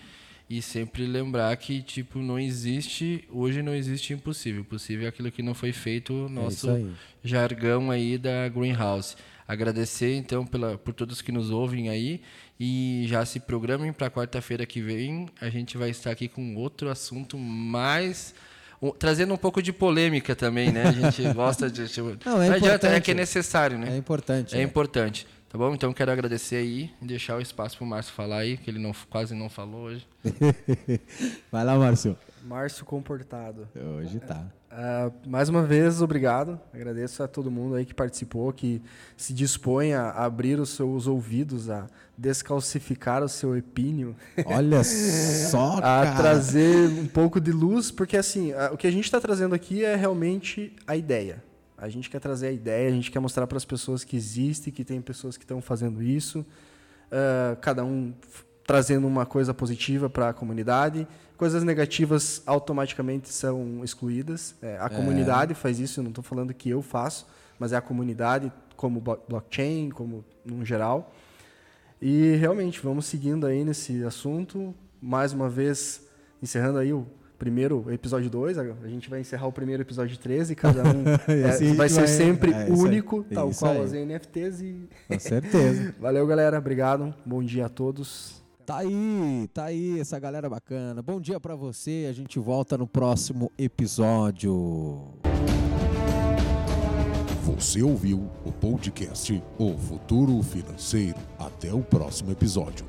E sempre lembrar que tipo não existe hoje não existe impossível. Possível é aquilo que não foi feito, o nosso isso aí. jargão aí da Greenhouse. Agradecer então pela, por todos que nos ouvem aí e já se programem para quarta-feira que vem. A gente vai estar aqui com outro assunto mais trazendo um pouco de polêmica também, né? A gente gosta de tipo, Não, é adianta, é que é necessário, né? É importante. É né? importante. Tá bom? Então quero agradecer aí e deixar o espaço pro Márcio falar aí, que ele não, quase não falou hoje. Vai lá, Márcio. Márcio Comportado. Hoje tá. Ah, mais uma vez, obrigado. Agradeço a todo mundo aí que participou, que se dispõe a abrir os seus ouvidos, a descalcificar o seu epíneo, Olha só, a cara. trazer um pouco de luz, porque assim, a- o que a gente está trazendo aqui é realmente a ideia. A gente quer trazer a ideia, a gente quer mostrar para as pessoas que existe, que tem pessoas que estão fazendo isso, ah, cada um trazendo uma coisa positiva para a comunidade. Coisas negativas automaticamente são excluídas. É, a comunidade faz isso, eu não estou falando que eu faço, mas é a comunidade como blo- blockchain, como no geral. E realmente, vamos seguindo aí nesse assunto. Mais uma vez, encerrando aí o primeiro episódio 2. A a gente vai encerrar o primeiro episódio 13. Cada um E é, vai ser vai- sempre é único, tal qual aí. as NFTs. E... Com certeza. Valeu, galera. Obrigado. Bom dia a todos. Tá aí, tá aí essa galera bacana. Bom dia pra você. A gente volta no próximo episódio. Você ouviu o podcast O Futuro Financeiro. Até o próximo episódio.